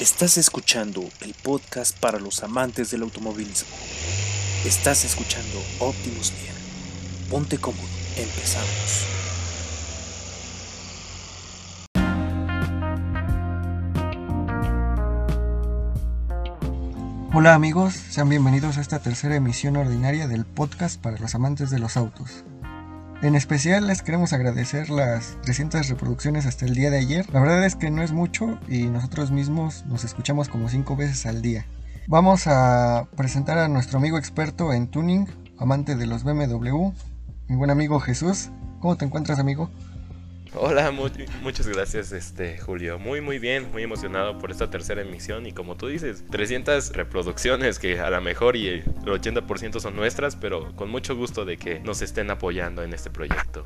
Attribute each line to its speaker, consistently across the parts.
Speaker 1: Estás escuchando el podcast para los amantes del automovilismo. Estás escuchando Optimus Gear. Ponte cómodo, empezamos.
Speaker 2: Hola amigos, sean bienvenidos a esta tercera emisión ordinaria del podcast para los amantes de los autos. En especial les queremos agradecer las 300 reproducciones hasta el día de ayer. La verdad es que no es mucho y nosotros mismos nos escuchamos como 5 veces al día. Vamos a presentar a nuestro amigo experto en tuning, amante de los BMW, mi buen amigo Jesús. ¿Cómo te encuentras amigo?
Speaker 3: Hola, muchas gracias, este Julio. Muy, muy bien, muy emocionado por esta tercera emisión. Y como tú dices, 300 reproducciones que a lo mejor y el 80% son nuestras, pero con mucho gusto de que nos estén apoyando en este proyecto.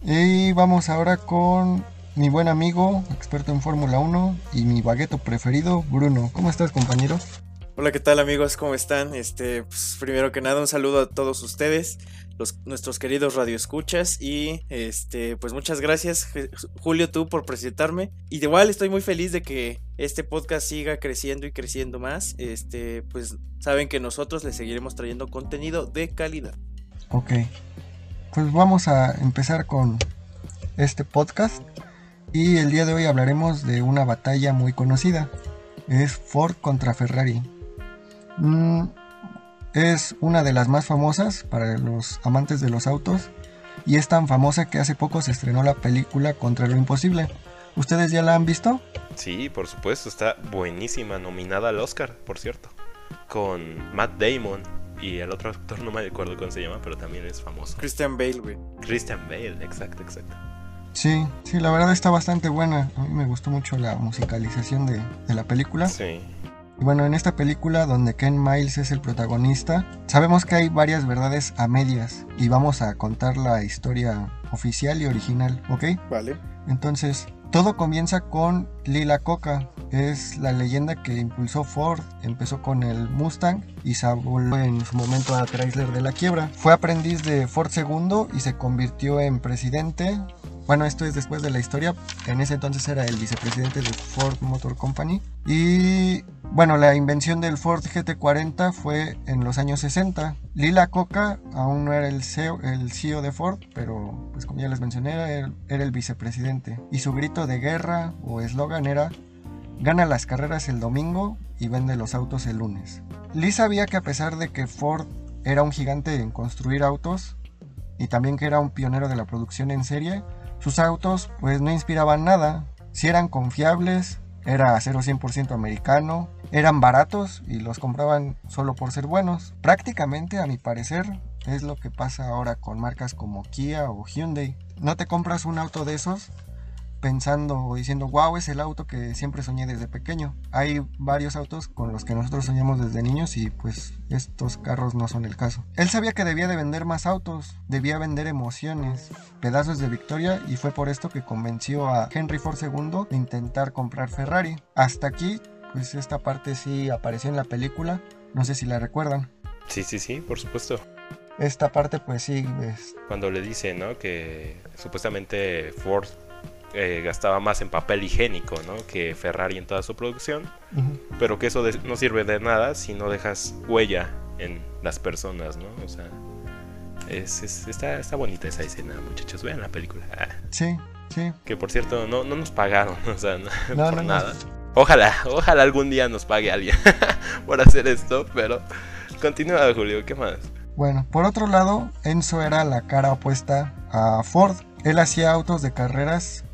Speaker 2: Y vamos ahora con mi buen amigo, experto en Fórmula 1 y mi bagueto preferido, Bruno. ¿Cómo estás, compañero?
Speaker 4: Hola, ¿qué tal amigos? ¿Cómo están? Este, pues, primero que nada, un saludo a todos ustedes nuestros queridos radioescuchas y este pues muchas gracias Julio tú por presentarme. Y igual estoy muy feliz de que este podcast siga creciendo y creciendo más. Este pues saben que nosotros les seguiremos trayendo contenido de calidad.
Speaker 2: Ok. Pues vamos a empezar con este podcast. Y el día de hoy hablaremos de una batalla muy conocida. Es Ford contra Ferrari. Mm, es una de las más famosas para los amantes de los autos y es tan famosa que hace poco se estrenó la película Contra lo Imposible. ¿Ustedes ya la han visto?
Speaker 3: Sí, por supuesto, está buenísima, nominada al Oscar, por cierto, con Matt Damon y el otro actor no me acuerdo cómo se llama, pero también es famoso.
Speaker 4: Christian Bale, güey.
Speaker 3: Christian Bale, exacto, exacto.
Speaker 2: Sí, sí, la verdad está bastante buena. A mí me gustó mucho la musicalización de, de la película.
Speaker 3: Sí.
Speaker 2: Y bueno, en esta película donde Ken Miles es el protagonista, sabemos que hay varias verdades a medias y vamos a contar la historia oficial y original, ¿ok?
Speaker 4: Vale.
Speaker 2: Entonces, todo comienza con Lila Coca, es la leyenda que impulsó Ford, empezó con el Mustang y se volvió en su momento a Chrysler de la quiebra. Fue aprendiz de Ford II y se convirtió en presidente bueno, esto es después de la historia. En ese entonces era el vicepresidente de Ford Motor Company. Y bueno, la invención del Ford GT40 fue en los años 60. Lila Coca aún no era el CEO, el CEO de Ford, pero pues como ya les mencioné, era el, era el vicepresidente. Y su grito de guerra o eslogan era gana las carreras el domingo y vende los autos el lunes. Lee sabía que a pesar de que Ford era un gigante en construir autos y también que era un pionero de la producción en serie, sus autos pues no inspiraban nada. Si eran confiables, era acero 100% americano, eran baratos y los compraban solo por ser buenos. Prácticamente, a mi parecer, es lo que pasa ahora con marcas como Kia o Hyundai. No te compras un auto de esos pensando o diciendo, wow, es el auto que siempre soñé desde pequeño. Hay varios autos con los que nosotros soñamos desde niños y pues estos carros no son el caso. Él sabía que debía de vender más autos, debía vender emociones, pedazos de victoria y fue por esto que convenció a Henry Ford II de intentar comprar Ferrari. Hasta aquí, pues esta parte sí apareció en la película, no sé si la recuerdan.
Speaker 3: Sí, sí, sí, por supuesto
Speaker 2: esta parte pues sí es...
Speaker 3: Cuando le dice, ¿no? Que supuestamente Ford eh, gastaba más en papel higiénico ¿no? que Ferrari en toda su producción, pero que eso no sirve de nada si no dejas huella en las personas, ¿no? O sea, es, está, está, bonita esa escena, muchachos, vean la película. Ah.
Speaker 2: Sí, sí.
Speaker 3: Que por cierto, no, no nos pagaron, o sea, no, por nada. Ojalá, ojalá algún día nos pague alguien por hacer esto, pero continúa Julio, ¿qué más?
Speaker 2: Bueno, por otro lado, Enzo era la cara opuesta a Ford. Él hacía autos de carreras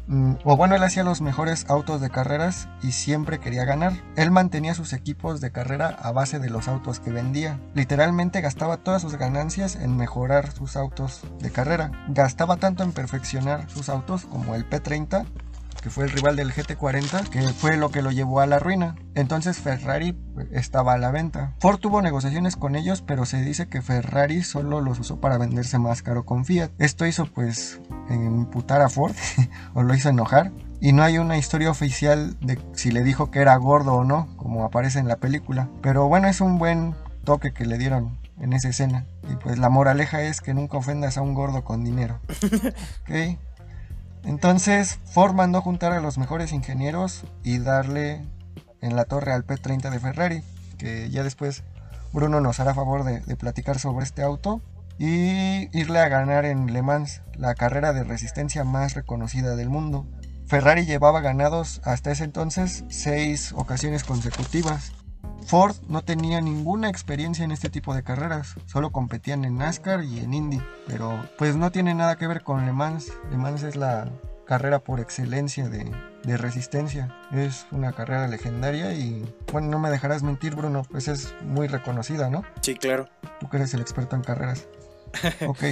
Speaker 2: o bueno, él hacía los mejores autos de carreras y siempre quería ganar. Él mantenía sus equipos de carrera a base de los autos que vendía. Literalmente gastaba todas sus ganancias en mejorar sus autos de carrera. Gastaba tanto en perfeccionar sus autos como el P30 que fue el rival del GT40, que fue lo que lo llevó a la ruina. Entonces Ferrari pues, estaba a la venta. Ford tuvo negociaciones con ellos, pero se dice que Ferrari solo los usó para venderse más caro con Fiat. Esto hizo pues imputar a Ford o lo hizo enojar. Y no hay una historia oficial de si le dijo que era gordo o no, como aparece en la película. Pero bueno, es un buen toque que le dieron en esa escena. Y pues la moraleja es que nunca ofendas a un gordo con dinero. ¿Ok? Entonces Ford mandó juntar a los mejores ingenieros y darle en la torre al P30 de Ferrari, que ya después Bruno nos hará favor de platicar sobre este auto y irle a ganar en Le Mans, la carrera de resistencia más reconocida del mundo. Ferrari llevaba ganados hasta ese entonces seis ocasiones consecutivas. Ford no tenía ninguna experiencia en este tipo de carreras, solo competían en NASCAR y en Indy, pero pues no tiene nada que ver con Le Mans. Le Mans es la carrera por excelencia de, de resistencia. Es una carrera legendaria y, bueno, no me dejarás mentir, Bruno, pues es muy reconocida, ¿no?
Speaker 4: Sí, claro.
Speaker 2: Tú que eres el experto en carreras. Ok.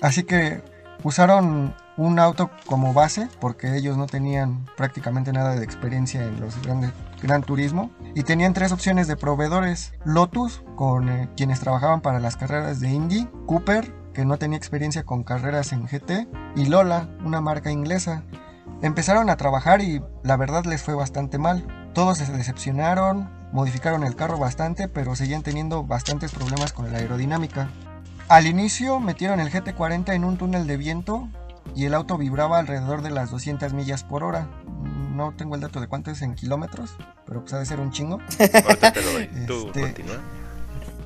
Speaker 2: Así que usaron un auto como base porque ellos no tenían prácticamente nada de experiencia en los grandes Gran Turismo y tenían tres opciones de proveedores. Lotus con eh, quienes trabajaban para las carreras de Indy Cooper que no tenía experiencia con carreras en GT y Lola una marca inglesa. Empezaron a trabajar y la verdad les fue bastante mal. Todos se decepcionaron modificaron el carro bastante pero seguían teniendo bastantes problemas con la aerodinámica. Al inicio metieron el GT40 en un túnel de viento y el auto vibraba alrededor de las 200 millas por hora. No tengo el dato de cuánto es en kilómetros, pero pues ha de ser un chingo.
Speaker 3: Ahorita te lo doy. Tú
Speaker 2: Este-
Speaker 3: continúa.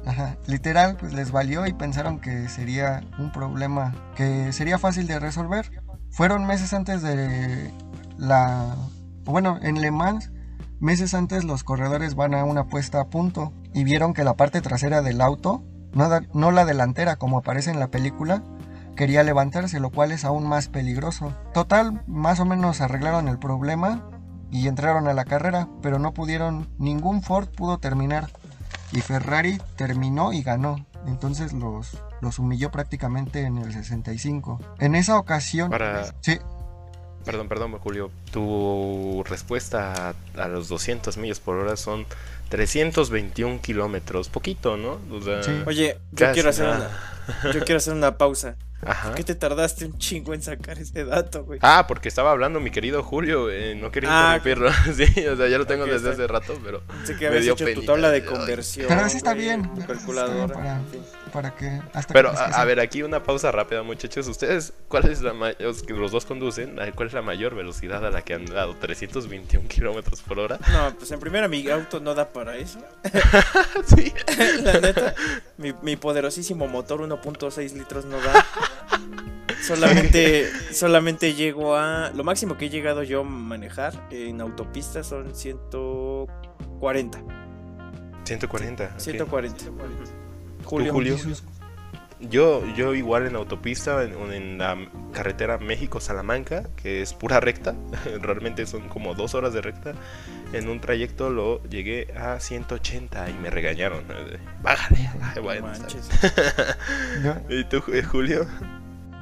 Speaker 2: Ajá, literal, pues les valió y pensaron que sería un problema que sería fácil de resolver. Fueron meses antes de la... Bueno, en Le Mans, meses antes los corredores van a una puesta a punto y vieron que la parte trasera del auto, no la delantera como aparece en la película, quería levantarse, lo cual es aún más peligroso. Total, más o menos arreglaron el problema y entraron a la carrera, pero no pudieron, ningún Ford pudo terminar y Ferrari terminó y ganó. Entonces los, los humilló prácticamente en el 65. En esa ocasión...
Speaker 3: Para,
Speaker 2: Sí,
Speaker 3: perdón, perdón, Julio. Tu respuesta a, a los 200 millas por hora son 321 kilómetros. Poquito, ¿no? O sea,
Speaker 2: Sí.
Speaker 4: Oye, yo quiero hacer una, yo quiero hacer una pausa.
Speaker 3: Ajá.
Speaker 4: ¿Por qué te tardaste un chingo en sacar ese dato, güey?
Speaker 3: Ah, porque estaba hablando mi querido Julio, eh, no quería
Speaker 4: Ah,
Speaker 3: interrumpirlo. sí, o sea, ya lo tengo desde
Speaker 4: está.
Speaker 3: hace rato, pero
Speaker 4: Sé que
Speaker 3: me
Speaker 4: habías
Speaker 3: dio
Speaker 4: hecho tu
Speaker 3: penita.
Speaker 4: tabla de conversión.
Speaker 2: pero así está
Speaker 4: güey,
Speaker 2: bien.
Speaker 4: tu
Speaker 2: así está bien
Speaker 4: calculadora.
Speaker 2: Para,
Speaker 4: en fin.
Speaker 2: Para que... Hasta
Speaker 3: Pero
Speaker 2: que
Speaker 3: a, ver, aquí una pausa rápida, muchachos. Ustedes, ¿cuál es la ma- los que los dos conducen? ¿Cuál es la mayor velocidad a la que han dado? 321 kilómetros por hora.
Speaker 4: No, pues en primera mi auto no da para eso.
Speaker 3: sí.
Speaker 4: La neta, mi, mi poderosísimo motor 1.6 litros no da. Solamente, solamente llego a. Lo máximo que he llegado yo a manejar en autopista son 140.
Speaker 3: 140. ok.
Speaker 4: 140.
Speaker 3: ¿Tú,
Speaker 4: Julio.
Speaker 3: Yo, yo igual en autopista, en, en la carretera México-Salamanca, que es pura recta, realmente son como dos horas de recta, en un trayecto lo llegué a 180 y me regañaron. Bájale.
Speaker 4: No
Speaker 3: bueno. ¿Y tú, eh, Julio?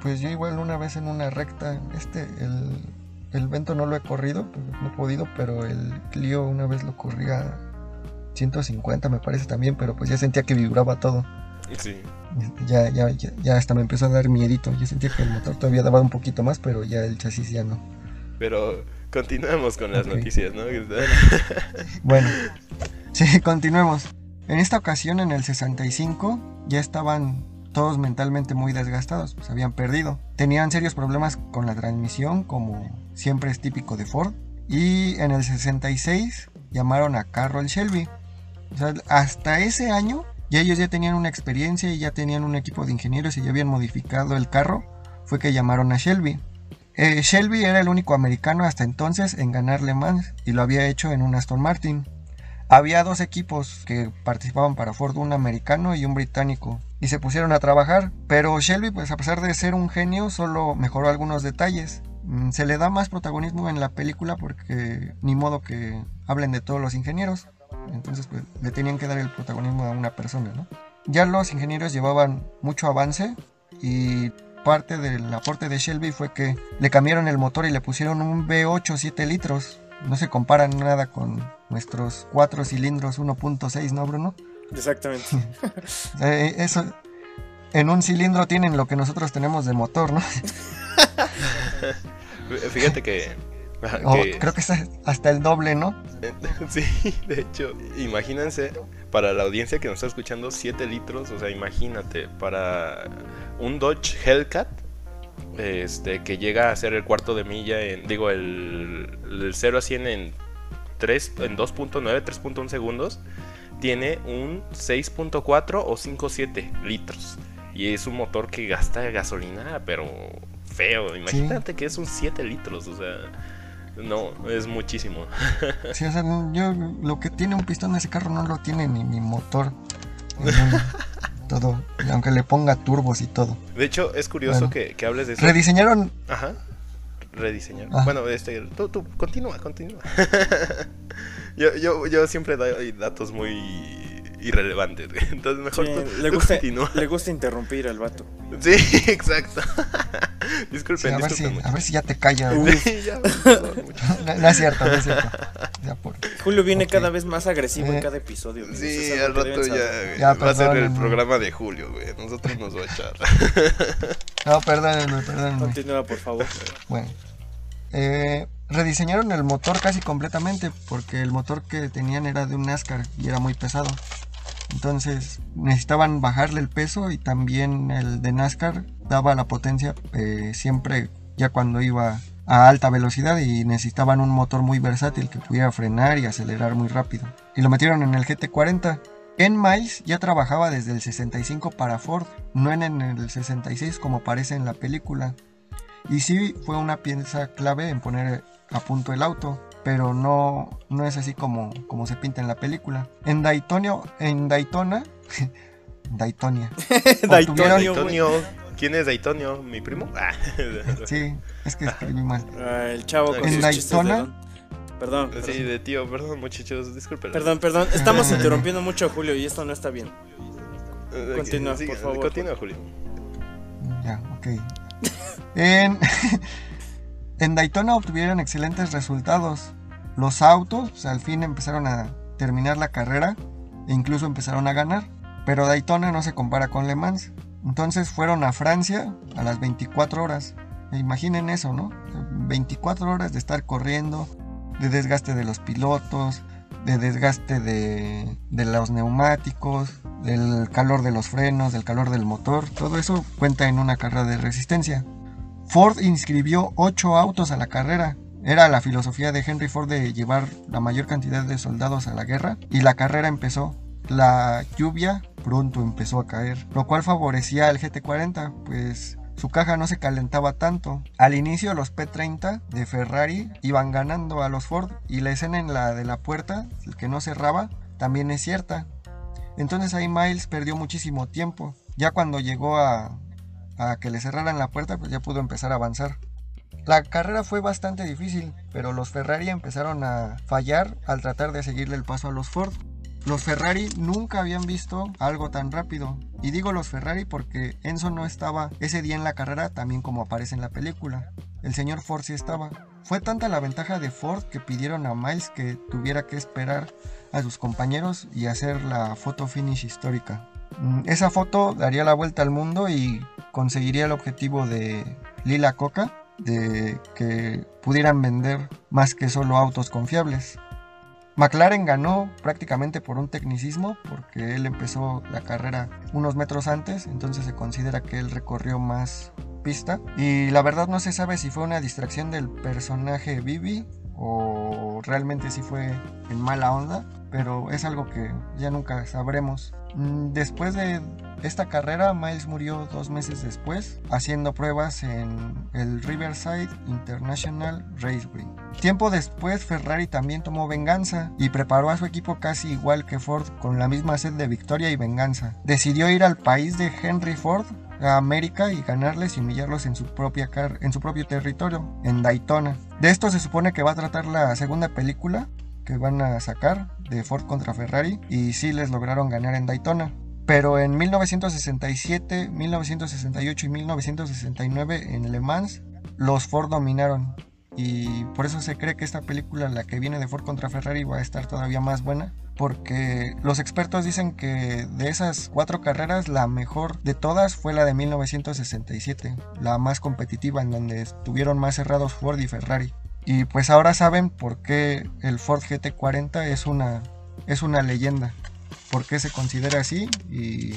Speaker 2: Pues yo igual una vez en una recta, este, el, el Vento no lo he corrido, no he podido, pero el Clio una vez lo corría 150 me parece también, pero pues ya sentía que vibraba todo.
Speaker 3: Sí.
Speaker 2: Ya, ya, ya, ya hasta me empezó a dar miedito. Yo sentía que el motor todavía daba un poquito más, pero ya el chasis ya no.
Speaker 3: Pero continuemos con las noticias, ¿no?
Speaker 2: Bueno, sí, continuemos. En esta ocasión, en el 65, ya estaban todos mentalmente muy desgastados, pues habían perdido. Tenían serios problemas con la transmisión, como siempre es típico de Ford. Y en el 66 llamaron a Carroll Shelby. Hasta ese año ya ellos ya tenían una experiencia y ya tenían un equipo de ingenieros y ya habían modificado el carro. Fue que llamaron a Shelby. Eh, Shelby era el único americano hasta entonces en ganar Le Mans y lo había hecho en un Aston Martin. Había dos equipos que participaban para Ford, un americano y un británico, y se pusieron a trabajar, pero Shelby, pues a pesar de ser un genio, solo mejoró algunos detalles. Mm, Se le da más protagonismo en la película porque ni modo que hablen de todos los ingenieros, entonces pues le tenían que dar el protagonismo a una persona, ¿no? Ya los ingenieros llevaban mucho avance y parte del aporte de Shelby fue que le cambiaron el motor y le pusieron un V8 7 litros. No se comparan nada con nuestros 4 cilindros 1.6, ¿no, Bruno?
Speaker 4: Exactamente.
Speaker 2: Eh, eso, en un cilindro tienen lo que nosotros tenemos de motor, ¿no?
Speaker 3: Fíjate que...
Speaker 2: O
Speaker 3: que-
Speaker 2: creo que es hasta el doble, ¿no?
Speaker 3: Sí, de hecho, imagínense, para la audiencia que nos está escuchando, 7 litros, o sea, imagínate, para un Dodge Hellcat, este, que llega a ser el cuarto de milla en, digo, el, el 0 a 100 en 3, en 2.9, 3.1 segundos, tiene un 6.4 o 5.7 litros. Y es un motor que gasta gasolina, pero feo. Imagínate que es un 7 litros, o sea, no, es muchísimo.
Speaker 2: sí, o sea, yo lo que tiene un pistón de ese carro no lo tiene ni mi motor. todo, aunque le ponga turbos y todo.
Speaker 3: De hecho, es curioso que, que, hables de eso.
Speaker 2: Rediseñaron.
Speaker 3: Ajá. Rediseñaron. Bueno, este, tú, tú, continúa, continúa. yo, yo, yo siempre doy datos muy irrelevantes, Entonces mejor
Speaker 4: le, gusta, le gusta interrumpir al vato.
Speaker 3: Sí, exacto. disculpen,
Speaker 2: a,
Speaker 3: ver
Speaker 2: si, a, ver si, ya te callas. no, es cierto, no es cierto.
Speaker 4: Julio viene cada vez más agresivo en eh, cada episodio.
Speaker 3: Sí, al rato ya, va a ser el programa de Julio, güey. Nosotros nos va a echar.
Speaker 2: no, perdónenme, perdónenme.
Speaker 4: Continúa, por favor.
Speaker 2: Bueno. Eh, rediseñaron el motor casi completamente porque el motor que tenían era de un NASCAR y era muy pesado. Entonces necesitaban bajarle el peso y también el de NASCAR daba la potencia eh, siempre ya cuando iba a alta velocidad y necesitaban un motor muy versátil que pudiera frenar y acelerar muy rápido. Y lo metieron en el GT40. En Miles ya trabajaba desde el 65 para Ford, no en el 66 como aparece en la película. Y sí fue una pieza clave en poner a punto el auto, pero no, no es así como, como se pinta en la película. En Daytonio, en Daytona, Daytonia.
Speaker 3: Daytonio. ¿Quién es Daytonio? ¿Mi primo? Ah.
Speaker 2: sí, es que escribí mal.
Speaker 4: Ah, el chavo con
Speaker 2: en Daytona.
Speaker 4: Perdón,
Speaker 3: Sí, de tío, perdón muchachos, disculpen.
Speaker 4: Perdón, perdón, estamos interrumpiendo mucho a Julio y esto no está bien. Eh, continúa, por favor.
Speaker 3: Continúa, Julio.
Speaker 2: Ya, ok. en, en Daytona obtuvieron excelentes resultados. Los autos al fin empezaron a terminar la carrera e incluso empezaron a ganar. Pero Daytona no se compara con Le Mans. Entonces fueron a Francia a las 24 horas. E imaginen eso, ¿no? 24 horas de estar corriendo, de desgaste de los pilotos, de desgaste de, de, los neumáticos, del calor de los frenos, del calor del motor. Todo eso cuenta en una carrera de resistencia. Ford inscribió 8 autos a la carrera. Era la filosofía de Henry Ford de llevar la mayor cantidad de soldados a la guerra y la carrera empezó. La lluvia pronto empezó a caer, lo cual favorecía al GT40, pues su caja no se calentaba tanto. Al inicio los P30 de Ferrari iban ganando a los Ford y la escena en la de la puerta, el que no cerraba, también es cierta. Entonces ahí Miles perdió muchísimo tiempo. Ya cuando llegó a, a que le cerraran la puerta, pues ya pudo empezar a avanzar. La carrera fue bastante difícil, pero los Ferrari empezaron a fallar al tratar de seguirle el paso a los Ford. Los Ferrari nunca habían visto algo tan rápido. Y digo los Ferrari porque Enzo no estaba ese día en la carrera también como aparece en la película. El señor Ford sí estaba. Fue tanta la ventaja de Ford que pidieron a Miles que tuviera que esperar a sus compañeros y hacer la foto finish histórica. Mm, esa foto daría la vuelta al mundo y conseguiría el objetivo de Lila Coca de que pudieran vender más que solo autos confiables. McLaren ganó prácticamente por un tecnicismo porque él empezó la carrera unos metros antes, entonces se considera que él recorrió más pista y la verdad no se sabe si fue una distracción del personaje Bibi o realmente si fue en mala onda, pero es algo que ya nunca sabremos. Mm, después de esta carrera, Miles murió dos meses después, haciendo pruebas en el Riverside International Raceway. Tiempo después, Ferrari también tomó venganza y preparó a su equipo casi igual que Ford, con la misma sed de victoria y venganza. Decidió ir al país de Henry Ford, a América, y ganarles y humillarlos en su, propio territorio, en Daytona. De esto se supone que va a tratar la segunda película que van a sacar de Ford contra Ferrari y sí les lograron ganar en Daytona. Pero en 1967, 1968 y 1969 en Le Mans, los Ford dominaron. Y por eso se cree que esta película, la que viene de Ford contra Ferrari, va a estar todavía más buena. Porque los expertos dicen que de esas cuatro carreras, la mejor de todas fue la de 1967, la más competitiva, en donde estuvieron más cerrados Ford y Ferrari. Y pues ahora saben por qué el Ford GT40 es una, es una leyenda por qué se considera así y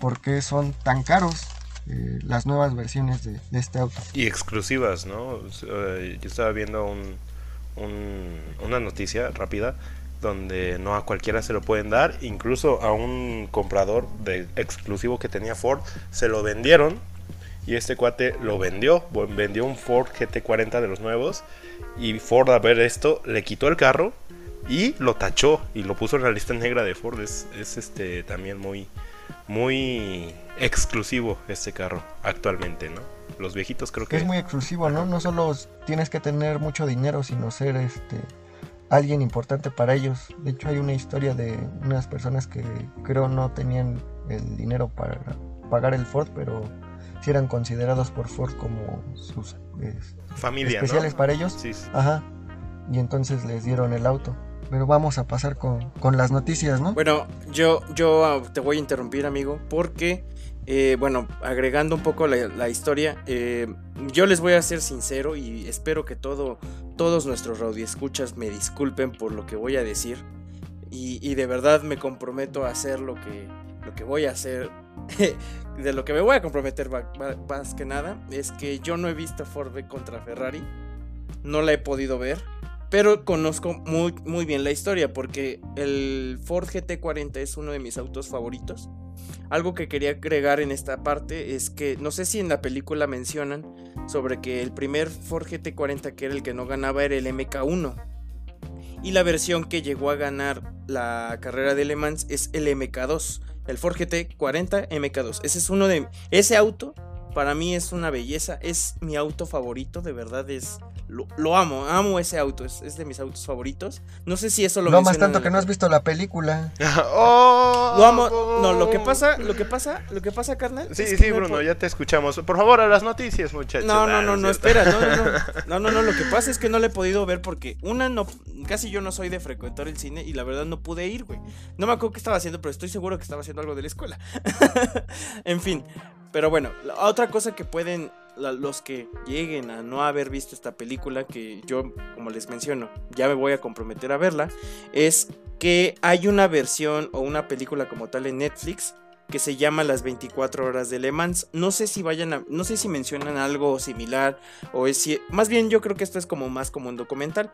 Speaker 2: por qué son tan caros eh, las nuevas versiones de, este auto.
Speaker 3: Y exclusivas, ¿no? yo estaba viendo un, una noticia rápida donde no a cualquiera se lo pueden dar, incluso a un comprador de exclusivo que tenía Ford se lo vendieron y este cuate lo vendió, vendió un Ford GT40 de los nuevos y Ford a ver esto le quitó el carro y lo tachó y lo puso en la lista negra de Ford. Es, este también muy muy exclusivo este carro actualmente, ¿no? Los viejitos creo que
Speaker 2: es muy exclusivo, ¿no? No solo tienes que tener mucho dinero, sino ser este alguien importante para ellos. De hecho, hay una historia de unas personas que creo no tenían el dinero para pagar el Ford, pero sí eran considerados por Ford como sus
Speaker 3: familia
Speaker 2: especiales para ellos.
Speaker 3: Sí,
Speaker 2: Ajá. Y entonces les dieron el auto. Pero vamos a pasar con, con las noticias, ¿no?
Speaker 4: Bueno, yo, yo ah, te voy a interrumpir, amigo, porque eh, bueno, agregando un poco la, historia, eh, yo les voy a ser sincero y espero que todo, todos nuestros radioescuchas me disculpen por lo que voy a decir. Y, de verdad me comprometo a hacer lo que, lo que voy a hacer. de lo que me voy a comprometer más que nada es que yo no he visto Ford contra Ferrari. No la he podido ver. Pero conozco muy, muy bien la historia porque el Ford GT40 es uno de mis autos favoritos. Algo que quería agregar en esta parte es que no sé si en la película mencionan sobre que el primer Ford GT40 que era el que no ganaba era el MK1. Y la versión que llegó a ganar la carrera de Le Mans es el MK2. El Ford GT40 MK2. Ese es uno de... Ese auto para mí es una belleza. Es mi auto favorito. De verdad es lo, amo, amo ese auto, es, de mis autos favoritos. No sé si eso lo
Speaker 2: No más tanto que no has visto la película.
Speaker 3: oh,
Speaker 4: lo amo. No, lo que pasa, lo que pasa, lo que pasa, carnal.
Speaker 3: Sí, sí, Bruno, ya te escuchamos. Por favor, a las noticias, muchachos.
Speaker 4: No, no, no, no, espera, no, no, no, no, no, lo que pasa es que no le he podido ver porque una no, casi yo no soy de frecuentar el cine y la verdad no pude ir, güey. No me acuerdo qué estaba haciendo, pero estoy seguro que estaba haciendo algo de la escuela. en fin, pero bueno, la otra cosa que pueden los que lleguen a no haber visto esta película, que yo, como les menciono, ya me voy a comprometer a verla, es que hay una versión o una película como tal en Netflix que se llama Las 24 horas de Le Mans. No sé si vayan a, no sé si mencionan algo similar o es más bien yo creo que esto es como más como un documental.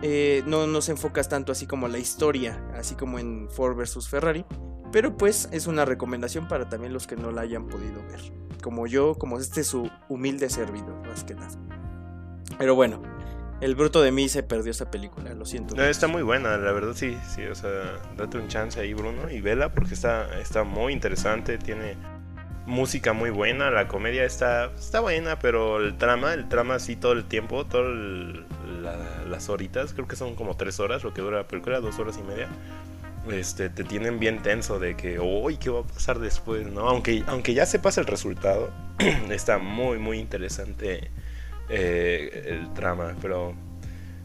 Speaker 4: Eh, no, no se enfocas tanto así como la historia, así como en Ford vs Ferrari, pero pues es una recomendación para también los que no la hayan podido ver como yo, como este su humilde servidor, más que nada. Pero bueno, el bruto de mí se perdió esa película, lo siento.
Speaker 3: está muy buena, la verdad sí, sí, o sea, date un chance ahí, Bruno, y vela porque está, está muy interesante, tiene música muy buena, la comedia está, está buena, pero el trama, el trama sí todo el tiempo, todas las horitas, creo que son como tres horas lo que dura la película, dos horas y media este, te tienen bien tenso de que, uy, ¿qué va a pasar después? ¿no? Aunque, aunque ya sepas el resultado, está muy, muy interesante eh, el trama, pero,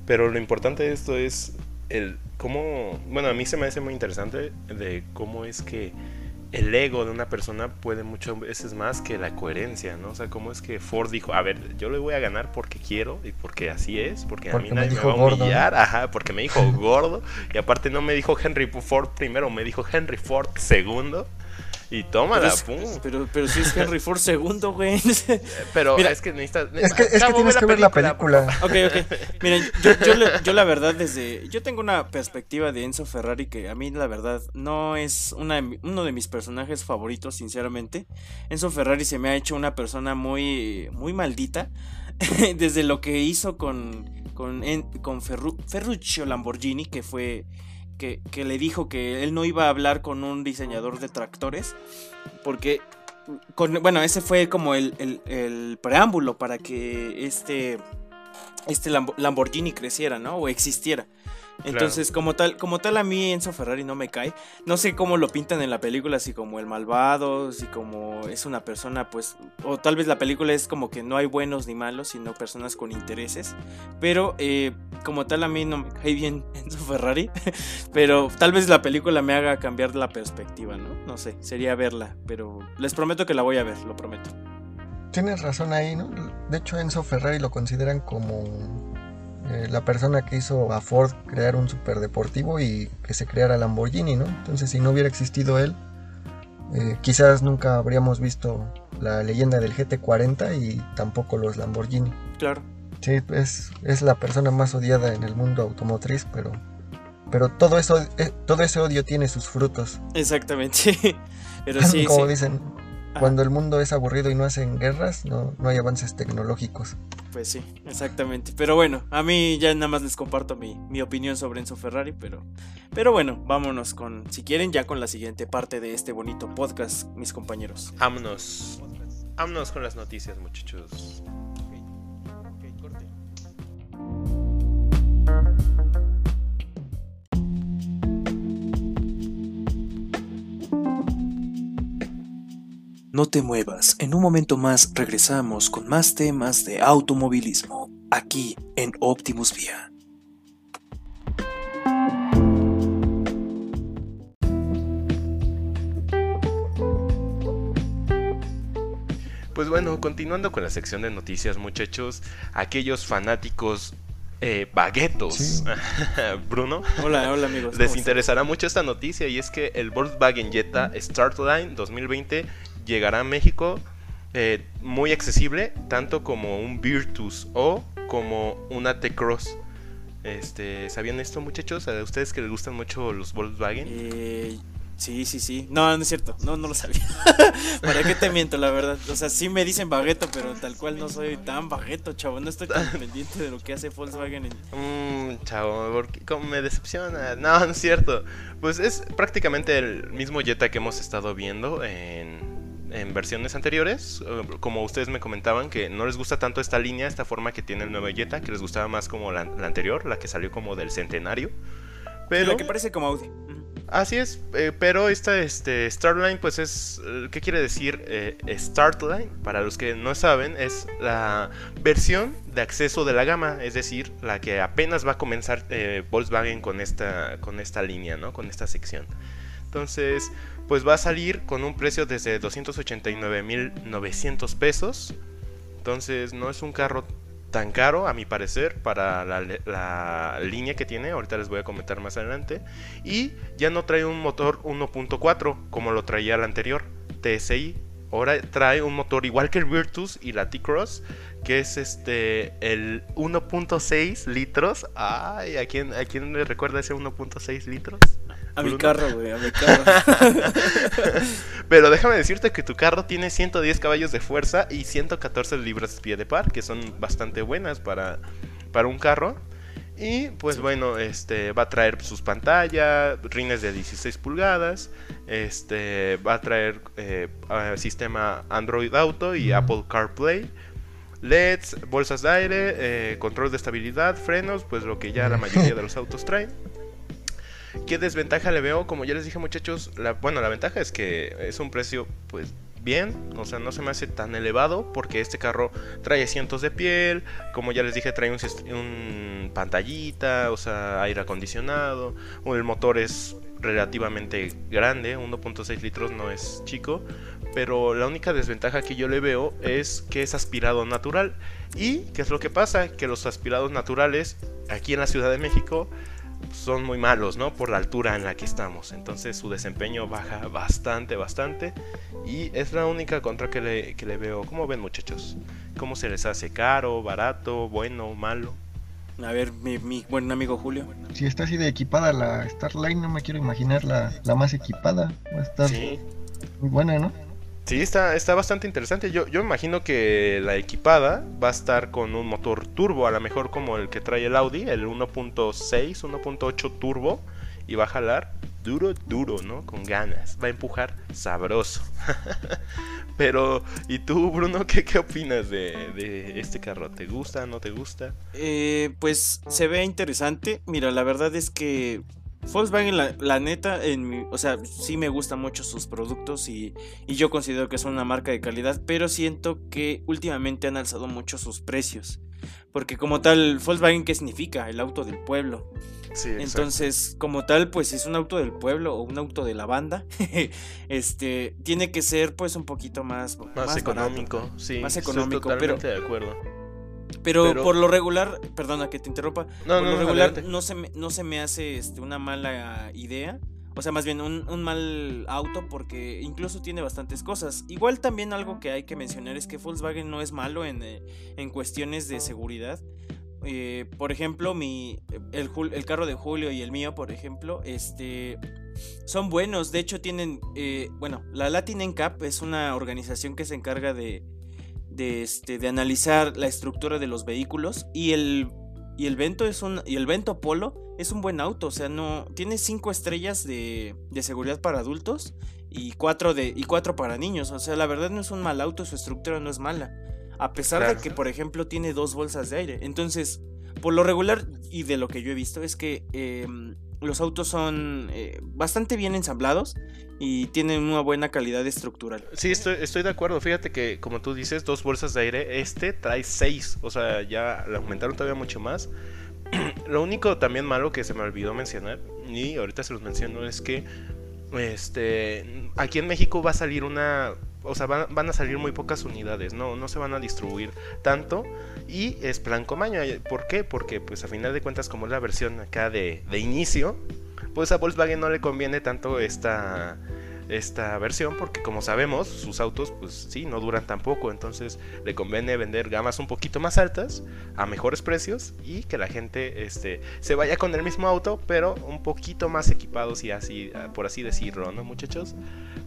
Speaker 3: pero lo importante de esto es el cómo, bueno, a mí se me hace muy interesante de cómo es que el ego de una persona puede muchas veces más que la coherencia, ¿no? O sea, cómo es que Ford dijo, a ver, yo le voy a ganar porque quiero y porque así es, porque, a mí nadie me, va a humillar, ajá, porque me dijo gordo y aparte no me dijo Henry Ford primero, me dijo Henry Ford segundo. Y tómala,
Speaker 4: pero, pum. Pero, pero si es Henry Ford segundo, güey.
Speaker 3: pero es que necesitas.
Speaker 2: Es que, es que tienes que ver la película.
Speaker 4: Ok, ok. Miren, yo, la verdad, desde. Yo tengo una perspectiva de Enzo Ferrari que a mí, la verdad, no es una, uno de mis personajes favoritos, sinceramente. Enzo Ferrari se me ha hecho una persona muy, muy maldita. desde lo que hizo con, con, con Ferruccio Lamborghini, que fue que, le dijo que él no iba a hablar con un diseñador de tractores, porque, bueno, ese fue como el, preámbulo para que este, este Lamborghini creciera, ¿no? O existiera. Entonces, como tal, como tal a mí Enzo Ferrari no me cae. No sé cómo lo pintan en la película, si como el malvado, si como es una persona, pues, o tal vez la película es como que no hay buenos ni malos, sino personas con intereses. Pero eh, como tal a mí no me cae bien Enzo Ferrari. pero tal vez la película me haga cambiar la perspectiva, ¿no? No sé, sería verla. Pero les prometo que la voy a ver, lo prometo.
Speaker 2: Tienes razón ahí, ¿no? De hecho Enzo Ferrari lo consideran como eh, la persona que hizo a Ford crear un superdeportivo y que se creara Lamborghini, ¿no? Entonces, si no hubiera existido él, eh, quizás nunca habríamos visto la leyenda del GT40 y tampoco los Lamborghini.
Speaker 4: Claro.
Speaker 2: Sí, es, es la persona más odiada en el mundo automotriz, pero, pero todo, eso, eh, todo ese odio tiene sus frutos.
Speaker 4: Exactamente. pero sí,
Speaker 2: Como
Speaker 4: sí.
Speaker 2: dicen, cuando el mundo es aburrido y no hacen guerras, no, no hay avances tecnológicos.
Speaker 4: Pues sí, exactamente. Pero bueno, a mí ya nada más les comparto mi, mi opinión sobre Enzo Ferrari, pero, pero bueno, vámonos con, si quieren, ya con la siguiente parte de este bonito podcast, mis compañeros.
Speaker 3: Vámonos. Vámonos con las noticias, muchachos.
Speaker 1: No te muevas, en un momento más regresamos con más temas de automovilismo, aquí en Optimus Vía.
Speaker 3: Pues bueno, continuando con la sección de noticias, muchachos, aquellos fanáticos eh, baguetos,
Speaker 2: Sí.
Speaker 3: Bruno,
Speaker 4: Hola, hola amigos. ¿cómo
Speaker 3: les interesará mucho esta noticia y es que el Volkswagen Jetta Startline 2020 llegará a México eh, muy accesible, tanto como un Virtus o como una T-Cross. Este, ¿Sabían esto, muchachos? ¿A ustedes que les gustan mucho los Volkswagen?
Speaker 4: Eh, sí, sí, sí. No, no es cierto. No, no lo sabía. ¿Para qué te miento, la verdad? O sea, sí me dicen bagueto, pero tal cual no soy tan bagueto, chavo. No estoy tan pendiente de lo que hace Volkswagen. en-
Speaker 3: Mmm, chavo, porque cómo me decepciona. No, no es cierto. Pues es prácticamente el mismo Jetta que hemos estado viendo en, en versiones anteriores. Eh, Como ustedes me comentaban que no les gusta tanto esta línea, esta forma que tiene el nuevo Jetta, que les gustaba más como la, la anterior, la que salió como del centenario. Pero
Speaker 4: La que parece como Audi.
Speaker 3: Así es, eh, pero esta este, Startline, pues es. eh, ¿Qué quiere decir eh, Startline? Para los que no saben, es la versión de acceso de la gama, es decir, la que apenas va a comenzar eh, Volkswagen con esta, con esta línea, ¿no? Con esta sección. Entonces, pues va a salir con un precio desde 289.900 pesos. Entonces, no es un carro tan caro, a mi parecer, para la, la línea que tiene. Ahorita les voy a comentar más adelante. Y ya no trae un motor 1.4 como lo traía el anterior, TSI. Ahora trae un motor igual que el Virtus y la T-Cross, que es este el 1.6 litros. Ay, ¿a quién, ¿a quién le recuerda ese 1.6 litros?
Speaker 4: A mi carro, güey, a mi carro.
Speaker 3: Pero déjame decirte que tu carro tiene 110 caballos de fuerza y 114 libras pie de par, que son bastante buenas para, para un carro. Y pues bueno, este va a traer sus pantallas, rines de 16 pulgadas, este va a traer eh, sistema Android Auto y. Apple CarPlay. LEDs, bolsas de aire, eh, control de estabilidad, frenos, pues lo que ya la mayoría de los autos traen. ¿Qué desventaja le veo? Como ya les dije muchachos, la, bueno, la ventaja es que es un precio pues bien, o sea, no se me hace tan elevado porque este carro trae asientos de piel, como ya les dije, trae un, pantallita, o sea, aire acondicionado, el motor es relativamente grande, 1.6 litros no es chico, pero la única desventaja que yo le veo es que es aspirado natural. ¿Y qué es lo que pasa? Que los aspirados naturales aquí en la Ciudad de México son muy malos, ¿no? Por la altura en la que estamos. Entonces su desempeño baja bastante, bastante. Y es la única contra que le, que le veo. ¿Cómo ven muchachos? ¿Cómo se les hace caro, barato, bueno, malo?
Speaker 4: A ver, mi, mi buen amigo Julio.
Speaker 2: Si está así de equipada la Starline, no me quiero imaginar la, la más equipada. Va a estar
Speaker 3: Sí,
Speaker 2: muy buena, ¿no?
Speaker 3: Sí está, está bastante interesante. Yo, yo imagino que la equipada va a estar con un motor turbo, a lo mejor como el que trae el Audi, el 1.6, 1.8 turbo. Y va a jalar duro, duro, ¿no? Con ganas. Va a empujar sabroso. Pero, ¿y tú, Bruno, qué, qué opinas de, de este carro? ¿Te gusta, no te gusta?
Speaker 4: Eh, pues se ve interesante. Mira, la verdad es que Volkswagen, la, la neta, en mi- o sea, sí me gustan mucho sus productos y, y yo considero que son una marca de calidad, pero siento que últimamente han alzado mucho sus precios. Porque como tal, Volkswagen, ¿qué significa? El auto del pueblo.
Speaker 3: Sí,
Speaker 4: Entonces, como tal, pues si es un auto del pueblo o un auto de la banda, este, tiene que ser pues un poquito más,
Speaker 3: más, económico, sí.
Speaker 4: Más económico, pero-
Speaker 3: de acuerdo.
Speaker 4: Pero,
Speaker 3: Pero-
Speaker 4: por lo regular, perdona que te interrumpa,
Speaker 3: No,
Speaker 4: por
Speaker 3: no,
Speaker 4: lo
Speaker 3: no,
Speaker 4: regular
Speaker 3: adelante.
Speaker 4: no se me, no se me hace este, una mala idea O sea, más bien un, un, mal auto porque incluso tiene bastantes cosas. Igual también algo que hay que mencionar es que Volkswagen no es malo en, eh, en cuestiones de seguridad. Eh, por ejemplo, mi, el, el, carro de Julio y el mío, por ejemplo, este, son buenos. De hecho, tienen, eh, bueno, la Latin NCAP es una organización que se encarga de, de, este, de analizar la estructura de los vehículos y el y el Vento es un. Y el Vento Polo es un buen auto. O sea, no. Tiene cinco estrellas de, de seguridad para adultos. Y cuatro de. Y cuatro para niños. O sea, la verdad no es un mal auto. Su estructura no es mala. A pesar de que, por ejemplo, tiene dos bolsas de aire. Entonces, por lo regular, y de lo que yo he visto, es que em, los autos son eh, bastante bien ensamblados y tienen una buena calidad estructural.
Speaker 3: Sí, estoy, de acuerdo. Fíjate que, como tú dices, dos bolsas de aire. Este trae seis. O sea, ya le aumentaron todavía mucho más. Lo único también malo que se me olvidó mencionar, y ahorita se los menciono, es que este aquí en México va a salir una o sea, van, a salir muy pocas unidades, no, no se van a distribuir tanto y es plan comaño. ¿Por qué? Porque pues a final de cuentas como es la versión acá de, de inicio, pues a Volkswagen no le conviene tanto esta esta versión porque como sabemos sus autos pues sí no duran tampoco. Entonces le conviene vender gamas un poquito más altas a mejores precios y que la gente este se vaya con el mismo auto pero un poquito más equipados y así por así decirlo no muchachos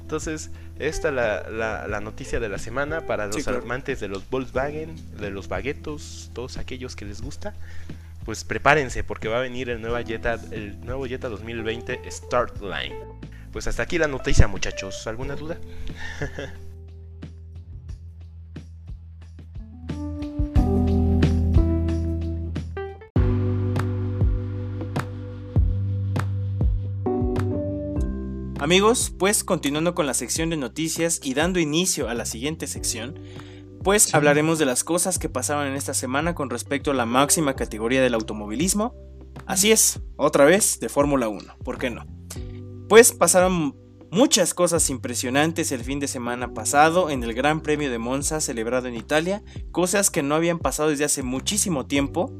Speaker 3: entonces esta es la, la, noticia de la semana para los amantes de los Volkswagen de los baguetos todos aquellos que les gusta pues prepárense porque va a venir el nuevo Jetta el nuevo Jetta 2020 Start Line pues hasta aquí la noticia, muchachos. ¿Alguna duda?
Speaker 4: Amigos, pues continuando con la sección de noticias y dando inicio a la siguiente sección, pues hablaremos de las cosas que pasaron en esta semana con respecto a la máxima categoría del automovilismo. Así es, otra vez de Fórmula 1, ¿por qué no? Pues pasaron muchas cosas impresionantes el fin de semana pasado en el Gran Premio de Monza celebrado en Italia, cosas que no habían pasado desde hace muchísimo tiempo.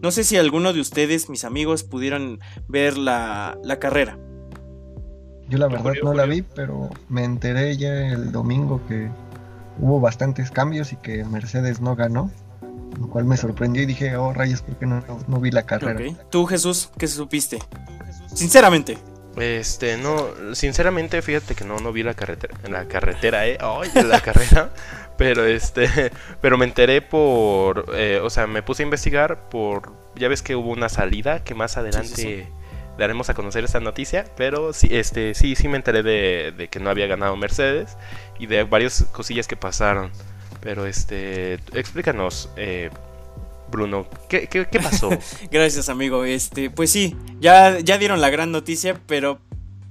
Speaker 4: No sé si alguno de ustedes, mis amigos, pudieron ver la, carrera.
Speaker 2: Yo la verdad no la vi, pero me enteré ya el domingo que hubo bastantes cambios y que Mercedes no ganó, lo cual me sorprendió y dije, oh rayos, ¿por qué no, no vi la carrera?
Speaker 4: Tú Jesús, ¿qué supiste? Sinceramente.
Speaker 3: Este, no, sinceramente, fíjate que no, no vi la carretera, la carretera, eh, ay, la carrera, pero este, pero me enteré por, eh, o sea, me puse a investigar por, ya ves que hubo una salida que más adelante daremos a conocer esta noticia, pero sí, este, sí, sí me enteré de, de que no había ganado Mercedes y de varias cosillas que pasaron, pero este, explícanos, eh, Bruno, ¿qué, pasó?
Speaker 4: Gracias, amigo. Este, pues sí, ya, ya dieron la gran noticia, pero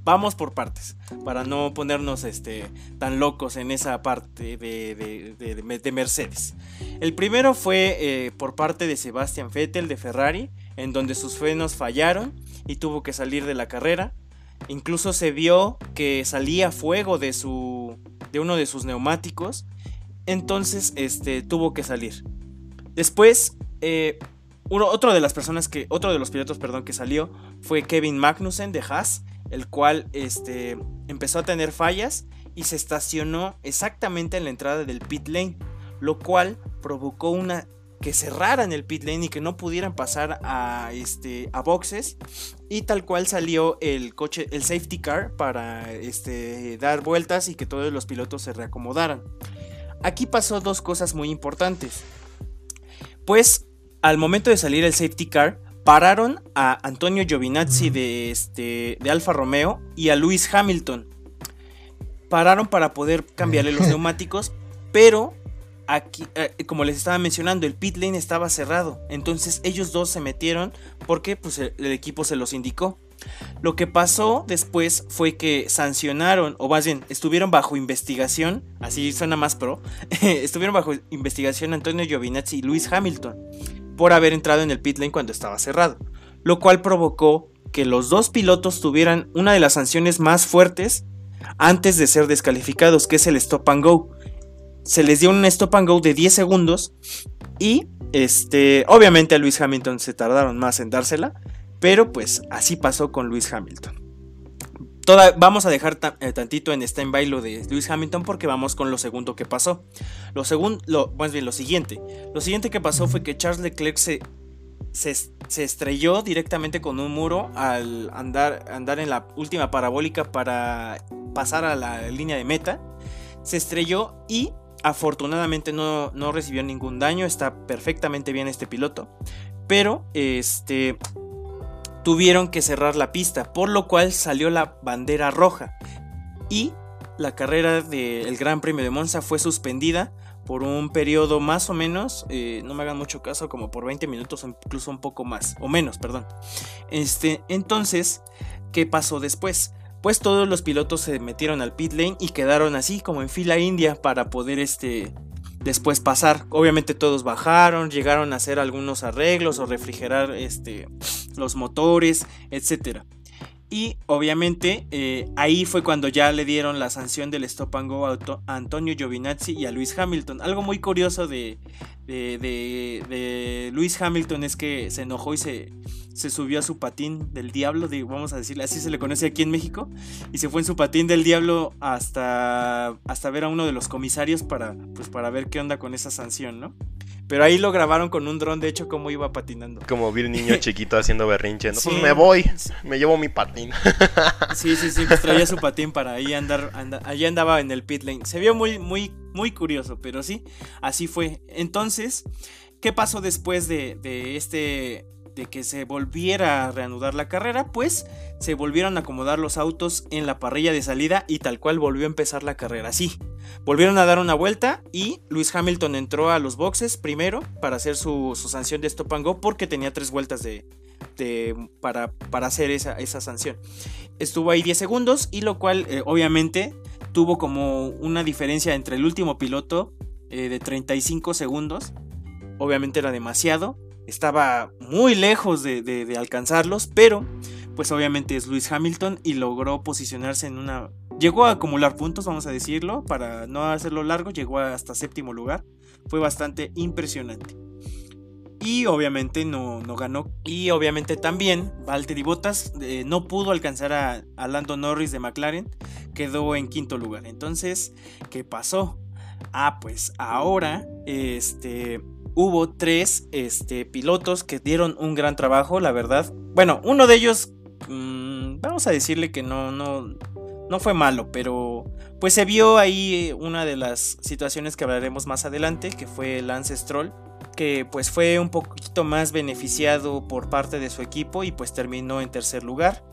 Speaker 4: vamos por partes, para no ponernos este, tan locos en esa parte de, de, Mercedes. El primero fue eh, por parte de Sebastian Vettel de Ferrari, en donde sus frenos fallaron y tuvo que salir de la carrera. Incluso se vio que salía fuego de, su, de uno de sus neumáticos, entonces este, tuvo que salir. Después eh, uno, otro de las personas que, otro de los pilotos, perdón, que salió fue Kevin Magnussen de Haas, el cual este, empezó a tener fallas y se estacionó exactamente en la entrada del pit lane, lo cual provocó una que cerraran el pit lane y que no pudieran pasar a, este, a boxes y tal cual salió el coche, el safety car para este, dar vueltas y que todos los pilotos se reacomodaran. Aquí pasó dos cosas muy importantes. Pues al momento de salir el safety car, pararon a Antonio Giovinazzi de, este, de Alfa Romeo y a Lewis Hamilton. Pararon para poder cambiarle los neumáticos, pero aquí, eh, como les estaba mencionando, el pit lane estaba cerrado. Entonces ellos dos se metieron porque pues, el, equipo se los indicó. Lo que pasó después fue que sancionaron, o más bien, estuvieron bajo investigación, así suena más pro, estuvieron bajo investigación Antonio Giovinazzi y Lewis Hamilton por haber entrado en el pit lane cuando estaba cerrado, lo cual provocó que los dos pilotos tuvieran una de las sanciones más fuertes antes de ser descalificados, que es el stop and go. Se les dio un stop and go de 10 segundos y este, obviamente a Luis Hamilton se tardaron más en dársela, pero pues así pasó con Luis Hamilton. toda, vamos a dejar eh, tantito en stand-by lo de Lewis Hamilton porque vamos con lo segundo que pasó. Lo segundo, más bien lo siguiente. Lo siguiente que pasó fue que Charles Leclerc se, estrelló directamente con un muro al andar, en la última parabólica para pasar a la línea de meta. Se estrelló y afortunadamente no recibió ningún daño. Está perfectamente bien este piloto. Pero este tuvieron que cerrar la pista, por lo cual salió la bandera roja y la carrera del Gran Premio de Monza fue suspendida por un periodo más o menos, eh, no me hagan mucho caso, como por 20 minutos o incluso un poco más, o menos, perdón. Este, entonces, ¿qué pasó después? Pues todos los pilotos se metieron al pit lane y quedaron así como en fila india para poder este, después pasar. Obviamente todos bajaron, llegaron a hacer algunos arreglos o refrigerar este, los motores, etcétera. Y obviamente eh, ahí fue cuando ya le dieron la sanción del stop and go a Antonio Giovinazzi y a Luis Hamilton. Algo muy curioso de, de, de, Luis Hamilton es que se enojó y se, se subió a su patín del diablo, vamos a decirle, así se le conoce aquí en México, y se fue en su patín del diablo hasta, hasta ver a uno de los comisarios para, pues, para ver qué onda con esa sanción, ¿no? Pero ahí lo grabaron con un dron, de hecho, cómo iba patinando.
Speaker 3: Como vi el niño chiquito haciendo berrinche. ¿no? Pues me voy, me llevo mi patín.
Speaker 4: Sí, sí, sí, pues traía su patín para ahí andar, allí andaba en el pit lane. Se vio muy, muy, muy curioso, pero sí, así fue. Entonces, ¿qué pasó después de, de este de que se volviera a reanudar la carrera, pues se volvieron a acomodar los autos en la parrilla de salida y tal cual volvió a empezar la carrera así. Volvieron a dar una vuelta y Luis Hamilton entró a los boxes primero para hacer su, sanción de stop and go porque tenía tres vueltas de, para, para, hacer esa, esa, sanción. Estuvo ahí 10 segundos y lo cual eh, obviamente tuvo como una diferencia entre el último piloto eh, de 35 segundos. Obviamente era demasiado estaba muy lejos de, alcanzarlos, pero pues obviamente es Luis Hamilton y logró posicionarse en una... Llegó a acumular puntos, vamos a decirlo, para no hacerlo largo, llegó hasta séptimo lugar. Fue bastante impresionante. Y obviamente no, no ganó. Y obviamente también Valtteri Bottas eh, no pudo alcanzar a, a Lando Norris de McLaren. Quedó en quinto lugar. Entonces, ¿qué pasó? Ah, pues ahora, este, hubo tres este, pilotos que dieron un gran trabajo, la verdad. Bueno, uno de ellos, mm, vamos a decirle que no, no, no fue malo, pero pues se vio ahí una de las situaciones que hablaremos más adelante, que fue Lance Stroll, que pues fue un poquito más beneficiado por parte de su equipo y pues terminó en tercer lugar.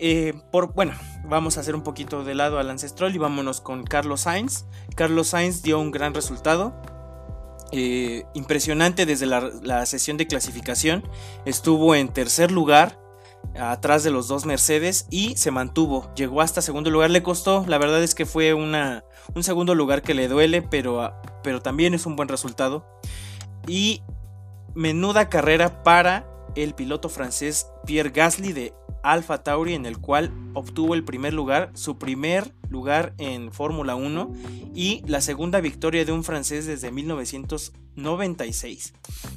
Speaker 4: Eh, por, bueno, vamos a hacer un poquito de lado a Lance Stroll y vámonos con Carlos Sainz. Carlos Sainz dio un gran resultado, eh, impresionante desde la, sesión de clasificación. Estuvo en tercer lugar, atrás de los dos Mercedes, y se mantuvo. Llegó hasta segundo lugar, le costó. La verdad es que fue una, un segundo lugar que le duele, pero, pero también es un buen resultado. Y menuda carrera para el piloto francés Pierre Gasly de Alfa Tauri en el cual obtuvo el primer lugar, su primer lugar en Fórmula 1 y la segunda victoria de un francés desde 1996.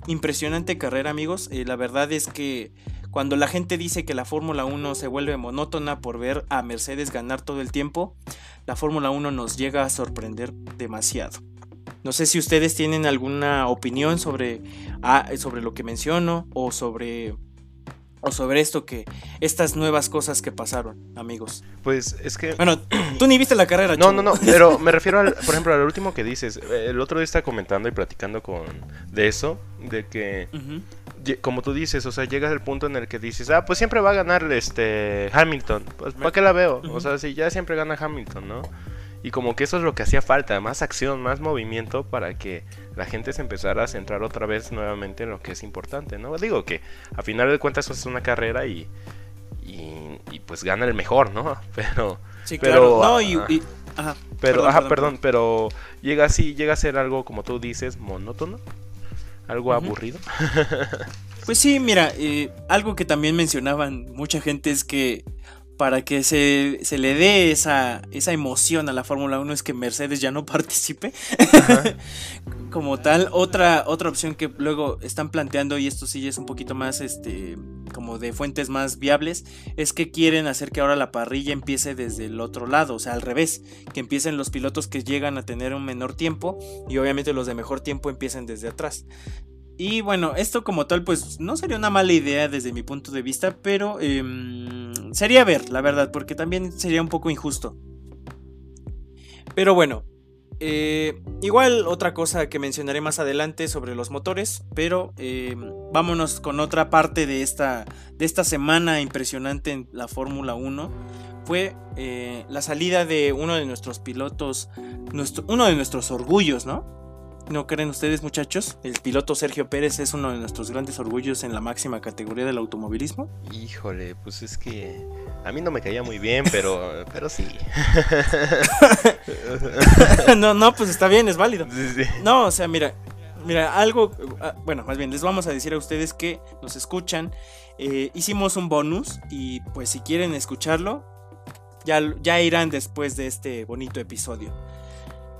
Speaker 4: Impresionante carrera amigos, eh, la verdad es que cuando la gente dice que la Fórmula 1 se vuelve monótona por ver a Mercedes ganar todo el tiempo, la Fórmula 1 nos llega a sorprender demasiado. No sé si ustedes tienen alguna opinión sobre, ah, sobre lo que menciono o sobre o sobre esto que estas nuevas cosas que pasaron, amigos.
Speaker 3: Pues es que
Speaker 4: bueno, tú ni viste la carrera.
Speaker 3: No, no, no, pero me refiero al, por ejemplo, al último que dices. El otro día estaba comentando y platicando con de eso, de que como tú dices, o sea, llegas al punto en el que dices, ah, pues siempre va a ganar este Hamilton. Pues ¿para qué la veo? O sea, si ya siempre gana Hamilton, ¿no? Y como que eso es lo que hacía falta, más acción, más movimiento para que la gente se empezara a centrar otra vez nuevamente en lo que es importante, ¿no? Digo que a final de cuentas eso es una carrera y, y, pues gana el mejor, ¿no? Pero...
Speaker 4: Sí, pero, claro. No, y,
Speaker 3: ajá, pero, ajá, perdón, pero llega así, llega a ser algo, como tú dices, monótono, algo aburrido.
Speaker 4: pues sí, mira, eh, algo que también mencionaban mucha gente es que para que se, le dé esa, esa emoción a la Fórmula 1 es que Mercedes ya no participe. Como tal, otra, otra opción que luego están planteando, y esto sí es un poquito más este como de fuentes más viables, es que quieren hacer que ahora la parrilla empiece desde el otro lado, o sea, al revés, que empiecen los pilotos que llegan a tener un menor tiempo y obviamente los de mejor tiempo empiecen desde atrás. Y bueno, esto como tal, pues no sería una mala idea desde mi punto de vista, pero em, sería ver, la verdad, porque también sería un poco injusto. Pero bueno, eh, igual otra cosa que mencionaré más adelante sobre los motores, pero em, vámonos con otra parte de esta, de esta semana impresionante en la Fórmula 1. Fue eh, la salida de uno de nuestros pilotos, nuestro, uno de nuestros orgullos, ¿no? ¿No creen ustedes, muchachos? El piloto Sergio Pérez es uno de nuestros grandes orgullos en la máxima categoría del automovilismo.
Speaker 3: Híjole, pues es que a mí no me caía muy bien, pero, pero sí.
Speaker 4: no, no, pues está bien, es válido. No, o sea, mira, mira, algo, ah, bueno, más bien les vamos a decir a ustedes que nos escuchan. Eh, hicimos un bonus y pues si quieren escucharlo, ya, ya irán después de este bonito episodio.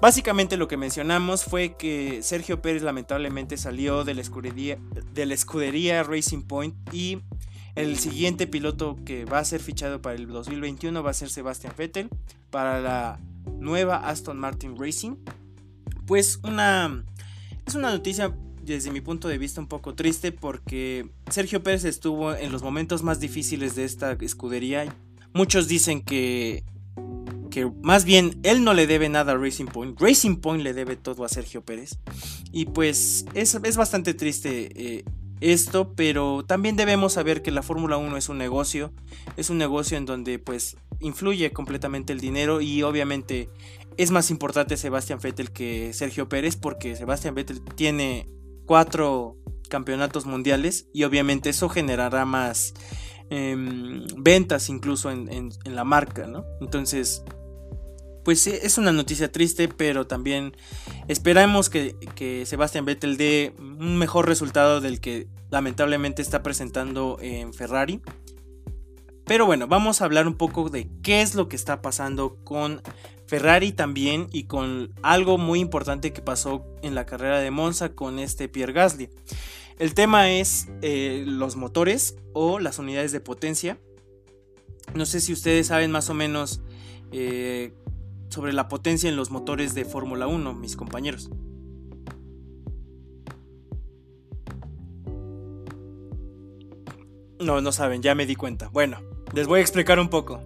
Speaker 4: Básicamente lo que mencionamos fue que Sergio Pérez lamentablemente salió de la escudería, de la escudería Racing Point y el siguiente piloto que va a ser fichado para el 2021 va a ser Sebastian Vettel para la nueva Aston Martin Racing. Pues una es una noticia desde mi punto de vista un poco triste porque Sergio Pérez estuvo en los momentos más difíciles de esta escudería. Muchos dicen que que más bien él no le debe nada a Racing Point, Racing Point le debe todo a Sergio Pérez. Y pues es, es bastante triste eh, esto, pero también debemos saber que la Fórmula 1 es un negocio, es un negocio en donde pues influye completamente el dinero y obviamente es más importante Sebastián Vettel que Sergio Pérez porque Sebastián Vettel tiene cuatro campeonatos mundiales y obviamente eso generará más em, ventas incluso en, en, la marca, ¿no? Entonces pues es una noticia triste, pero también esperamos que, que Sebastian Vettel dé un mejor resultado del que lamentablemente está presentando en Ferrari. Pero bueno, vamos a hablar un poco de qué es lo que está pasando con Ferrari también y con algo muy importante que pasó en la carrera de Monza con este Pierre Gasly. El tema es eh, los motores o las unidades de potencia. No sé si ustedes saben más o menos eh, sobre la potencia en los motores de Fórmula 1, mis compañeros. No, no saben, ya me di cuenta. Bueno, les voy a explicar un poco.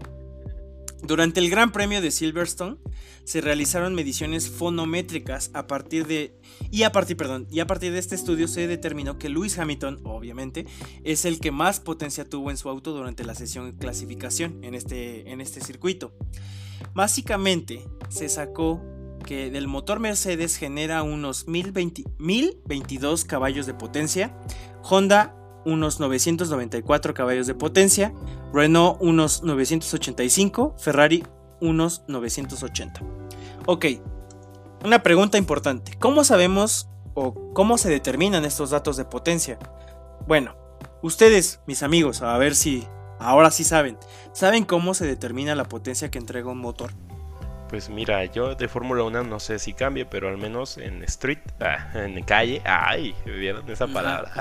Speaker 4: Durante el Gran Premio de Silverstone se realizaron mediciones fonométricas a partir de y a partir, perdón, y a partir de este estudio se determinó que Lewis Hamilton, obviamente, es el que más potencia tuvo en su auto durante la sesión de clasificación en este, en este circuito. Básicamente se sacó que del motor Mercedes genera unos 1022 caballos de potencia, Honda unos 994 caballos de potencia, Renault unos 985, Ferrari unos 980. Ok, una pregunta importante, ¿cómo sabemos o cómo se determinan estos datos de potencia? Bueno, ustedes, mis amigos, a ver si ahora sí saben, ¿saben cómo se determina la potencia que entrega un motor?
Speaker 3: Pues mira, yo de Fórmula 1 no sé si cambie, pero al menos en street, ah, en calle, ay, ¿vieron esa palabra?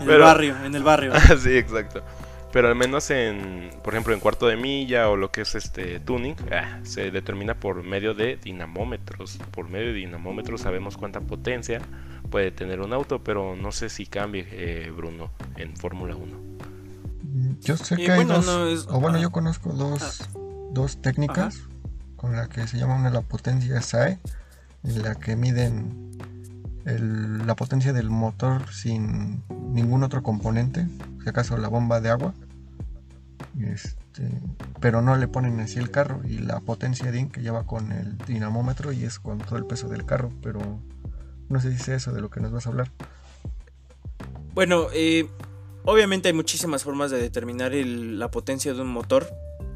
Speaker 4: en el barrio, en el barrio.
Speaker 3: sí, exacto. Pero al menos en, por ejemplo, en cuarto de milla o lo que es este tuning, ah, se determina por medio de dinamómetros. Por medio de dinamómetros sabemos cuánta potencia puede tener un auto, pero no sé si cambie, eh, Bruno, en Fórmula 1.
Speaker 2: Yo sé que hay dos, o bueno, yo conozco dos, ah. dos técnicas con la que se llama una la potencia SAE, en la que miden la potencia del motor sin ningún otro componente, si acaso la bomba de agua, este, pero no le ponen así el carro y la potencia DIN que lleva con el dinamómetro y es con todo el peso del carro, pero no sé si es eso de lo que nos vas a hablar.
Speaker 4: Bueno, eh, obviamente hay muchísimas formas de determinar la potencia de un motor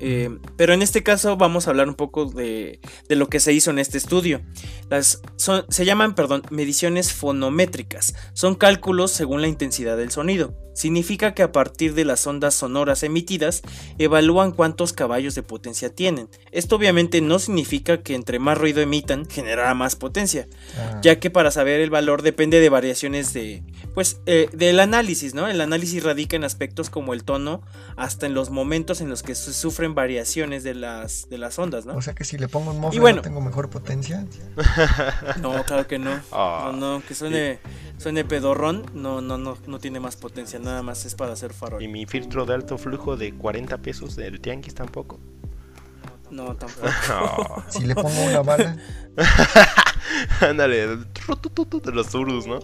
Speaker 4: Eh, pero en este caso vamos a hablar un poco de, de lo que se hizo en este estudio. Las, son, se llaman, perdón, mediciones fonométricas. Son cálculos según la intensidad del sonido. Significa que a partir de las ondas sonoras emitidas, evalúan cuántos caballos de potencia tienen. Esto obviamente no significa que entre más ruido emitan, generará más potencia,
Speaker 2: Ah,
Speaker 4: ya que para saber el valor depende de variaciones de, pues, eh, del análisis, ¿no? El análisis radica en aspectos como el tono, hasta en los momentos en los que se sufren variaciones de las, de las ondas, ¿no?
Speaker 2: O sea que si le pongo un mofle
Speaker 4: bueno.
Speaker 2: no tengo mejor potencia.
Speaker 4: No, claro que no.
Speaker 3: Ah.
Speaker 4: No, no, que suene, suene pedorrón, no, no, no, no tiene más potencia, nada más es para hacer farol.
Speaker 3: Y mi filtro de alto flujo de 40 pesos del Tianguis tampoco.
Speaker 4: No, tampoco.
Speaker 2: Si le pongo una bala,
Speaker 3: Ándale, de los Urus, ¿no?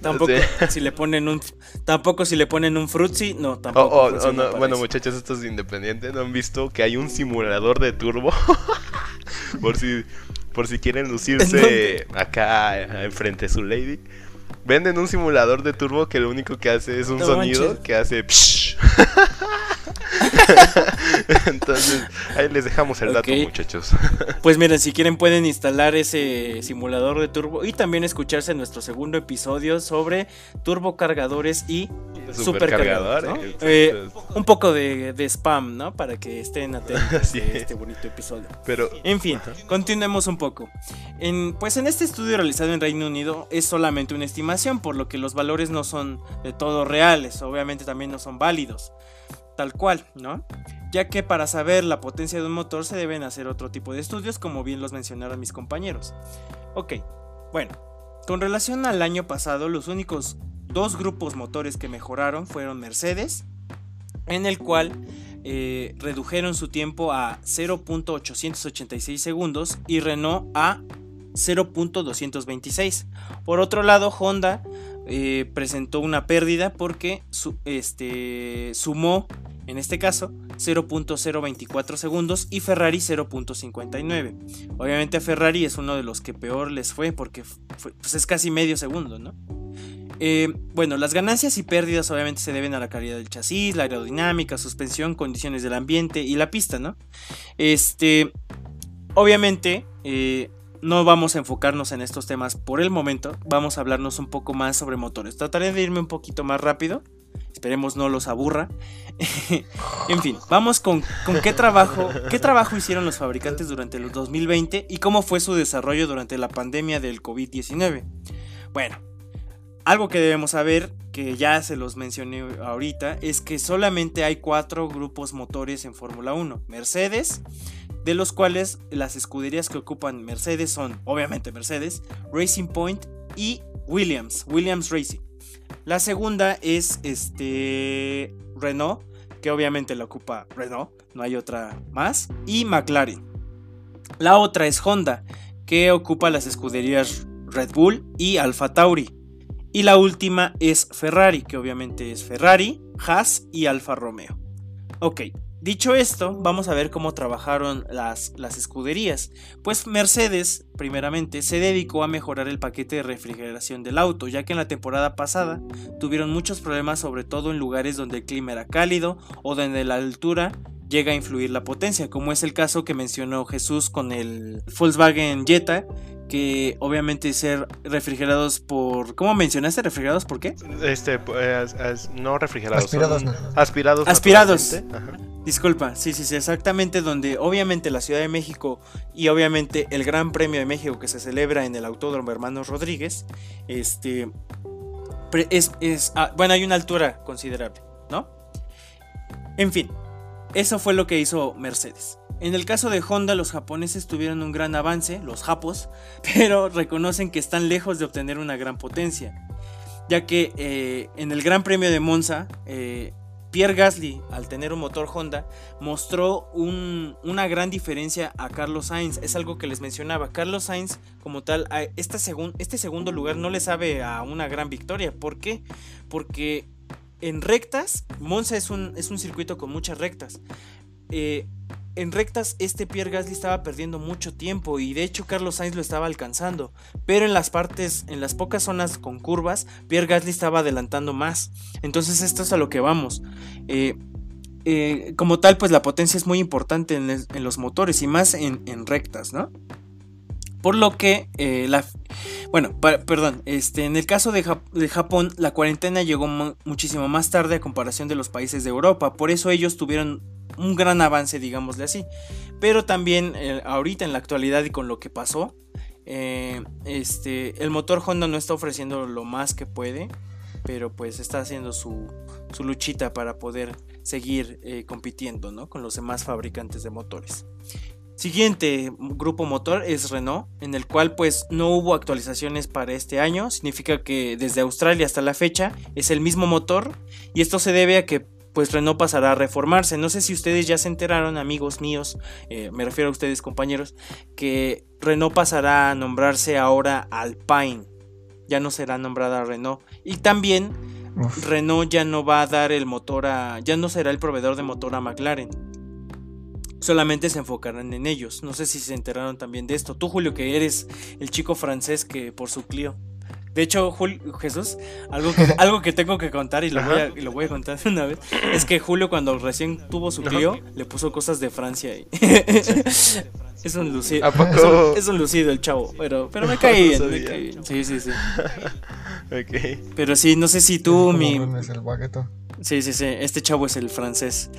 Speaker 4: Tampoco
Speaker 3: Sí.
Speaker 4: si le ponen un tampoco si le ponen un frutzi, no,
Speaker 3: Oh,
Speaker 4: tampoco.
Speaker 3: oh, oh, no,
Speaker 4: para
Speaker 3: Bueno, muchachos, esto es independiente. ¿No han visto que hay un simulador de turbo? por si por si quieren
Speaker 4: ¿En
Speaker 3: lucirse acá enfrente de su lady. Venden un simulador de turbo que lo único que hace es un
Speaker 4: No
Speaker 3: sonido
Speaker 4: manches.
Speaker 3: que hace psh. Entonces, ahí les dejamos el dato, muchachos.
Speaker 4: Pues miren, si quieren pueden instalar ese simulador de turbo y también escucharse nuestro segundo episodio sobre turbocargadores y supercargadores, ¿no?
Speaker 3: Supercargadores.
Speaker 4: Eh, un poco de, de spam, ¿no? Para que estén atentos
Speaker 3: Sí.
Speaker 4: este bonito episodio.
Speaker 3: Pero
Speaker 4: En fin, continuemos un poco. En, pues en este estudio realizado en Reino Unido es solamente una por lo que los valores no son de todo reales, obviamente también no son válidos, tal cual, ¿no? Ya que para saber la potencia de un motor se deben hacer otro tipo de estudios, como bien los mencionaron mis compañeros. Ok, bueno, con relación al año pasado, los únicos dos grupos motores que mejoraron fueron Mercedes, en el cual eh, redujeron su tiempo a 0.886 segundos y Renault a 0.226. Por otro lado, Honda eh, presentó una pérdida porque este, sumó, en este caso, 0.024 segundos y Ferrari 0.59. Obviamente a Ferrari es uno de los que peor les fue porque pues es casi medio segundo, ¿no? Eh, bueno, las ganancias y pérdidas obviamente se deben a la calidad del chasis, la aerodinámica, suspensión, condiciones del ambiente y la pista, ¿no? Este, obviamente, eh, no vamos a enfocarnos en estos temas por el momento, vamos a hablarnos un poco más sobre motores. Trataré de irme un poquito más rápido, esperemos no los aburra. en fin, vamos con, con qué trabajo, qué trabajo hicieron los fabricantes durante el 2020 y cómo fue su desarrollo durante la pandemia del COVID-19. Bueno, algo que debemos saber, que ya se los mencioné ahorita, es que solamente hay cuatro grupos motores en Fórmula 1. Mercedes, de los cuales las escuderías que ocupan Mercedes son, obviamente Mercedes, Racing Point y Williams, Williams Racing. La segunda es este Renault, que obviamente la ocupa Renault, no hay otra más, y McLaren. La otra es Honda, que ocupa las escuderías Red Bull y Alfa Tauri. Y la última es Ferrari, que obviamente es Ferrari, Haas y Alfa Romeo. Ok, dicho esto, vamos a ver cómo trabajaron las, las escuderías. Pues Mercedes, primeramente, se dedicó a mejorar el paquete de refrigeración del auto, ya que en la temporada pasada tuvieron muchos problemas, sobre todo en lugares donde el clima era cálido o donde la altura llega a influir la potencia, como es el caso que mencionó Jesús con el Volkswagen Jetta, que obviamente ser refrigerados por... ¿Cómo mencionaste? ¿Refrigerados por qué?
Speaker 3: Este, as- as- no refrigerados.
Speaker 2: Aspirados,
Speaker 3: son
Speaker 2: no.
Speaker 3: Aspirados.
Speaker 4: Aspirados. Disculpa, sí, sí, sí, exactamente donde obviamente la Ciudad de México y obviamente el Gran Premio de México que se celebra en el Autódromo Hermanos Rodríguez, este, es, es ah, bueno, hay una altura considerable, ¿no? En fin, eso fue lo que hizo Mercedes. En el caso de Honda, los japoneses tuvieron un gran avance, los japos, pero reconocen que están lejos de obtener una gran potencia, ya que eh, en el Gran Premio de Monza, eh, Pierre Gasly, al tener un motor Honda, mostró un- una gran diferencia a Carlos Sainz. Es algo que les mencionaba. Carlos Sainz, como tal, este segundo lugar no le sabe a una gran victoria. ¿Por qué? Porque en rectas, Monza es un, es un circuito con muchas rectas. Eh, en rectas, este Pierre Gasly estaba perdiendo mucho tiempo y de hecho Carlos Sainz lo estaba alcanzando. Pero en las partes, en las pocas zonas con curvas, Pierre Gasly estaba adelantando más. Entonces esto es a lo que vamos. Eh, eh, como tal, pues la potencia es muy importante en, los motores y más en, rectas, ¿no? Por lo que eh, la... Bueno, perdón, este, en el caso de, Japón, la cuarentena llegó muchísimo más tarde a comparación de los países de Europa. Por eso ellos tuvieron un gran avance, digámosle así. Pero también eh, ahorita en la actualidad y con lo que pasó, este, el motor Honda no está ofreciendo lo más que puede pero pues está haciendo su, su luchita para poder seguir eh, compitiendo ¿no? con los demás fabricantes de motores. Siguiente grupo motor es Renault, en el cual pues no hubo actualizaciones para este año, significa que desde Australia hasta la fecha es el mismo motor y esto se debe a que pues Renault pasará a reformarse. No sé si ustedes ya se enteraron, amigos míos, eh, me refiero a ustedes compañeros, que Renault pasará a nombrarse ahora Alpine ya no será nombrada Renault. Y también Renault ya no va a dar el motor a. ya no será el proveedor de motor a McLaren. Solamente se enfocarán en ellos. No sé si se enteraron también de esto. Tú, Julio, que eres el chico francés que por su Clio. De hecho, Julio, Jesús, algo que, algo que tengo que contar y lo, voy a, lo voy a contar una vez, es que Julio cuando recién tuvo su Clio, le puso cosas de Francia ahí. Es un lucido. Es, un, lucido el chavo, pero, pero me cae bien, me cae bien. Sí, sí, sí. ok. Pero sí, no sé si tú, mi.
Speaker 2: Es el
Speaker 4: Sí, sí, sí. Este chavo es el francés.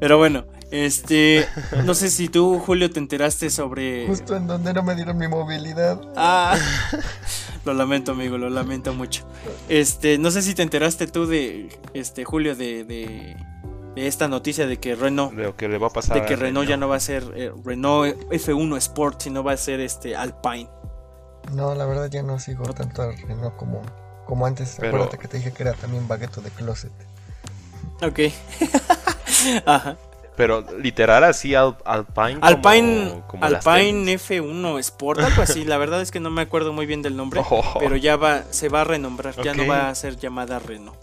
Speaker 4: Pero bueno, este. No sé si tú, Julio, te enteraste sobre.
Speaker 2: Justo en donde no me dieron mi movilidad.
Speaker 4: Ah. Lo lamento, amigo, lo lamento mucho. Este, no sé si te enteraste tú de. Este, Julio, de esta noticia de que Renault
Speaker 3: de que le va a pasar
Speaker 4: de que Renault, ya no va a ser eh, Renault F1 Sport sino va a ser este Alpine
Speaker 2: no la verdad ya no sigo tanto a Renault como como antes acuérdate que te dije que era también bagueto de closet
Speaker 4: ok ajá
Speaker 3: pero literal así Alpine
Speaker 4: Alpine Alpine F1 Sport algo así la verdad es que no me acuerdo muy bien del nombre oh. pero ya va se va a renombrar ya no va a ser llamada Renault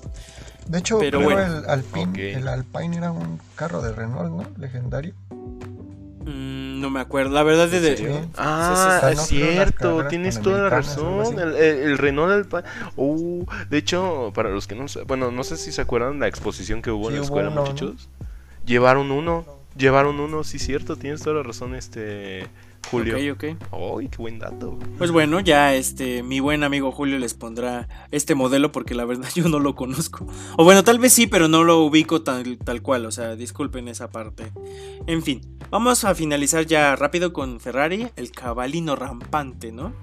Speaker 2: de hecho, Pero el Alpine, el Alpine era un carro de Renault, ¿no? Legendario.
Speaker 4: Mm, no me acuerdo, la verdad es de...
Speaker 3: Ah, es cierto, tienes toda la razón. El, Renault Alpine. Uh, de hecho, para los que no... Bueno, no sé si se acuerdan la exposición que hubo en la escuela, muchachos. Llevaron uno, llevaron uno, sí, cierto, tienes toda la razón, este... Julio.
Speaker 4: Ok, ok.
Speaker 3: ¡Ay, qué buen dato!
Speaker 4: Pues bueno, ya este, mi buen amigo Julio les pondrá este modelo porque la verdad yo no lo conozco. O bueno, tal vez sí, pero no lo ubico tal, tal cual, o sea, disculpen esa parte. En fin, vamos a finalizar ya rápido con Ferrari, el cabalino rampante, ¿no?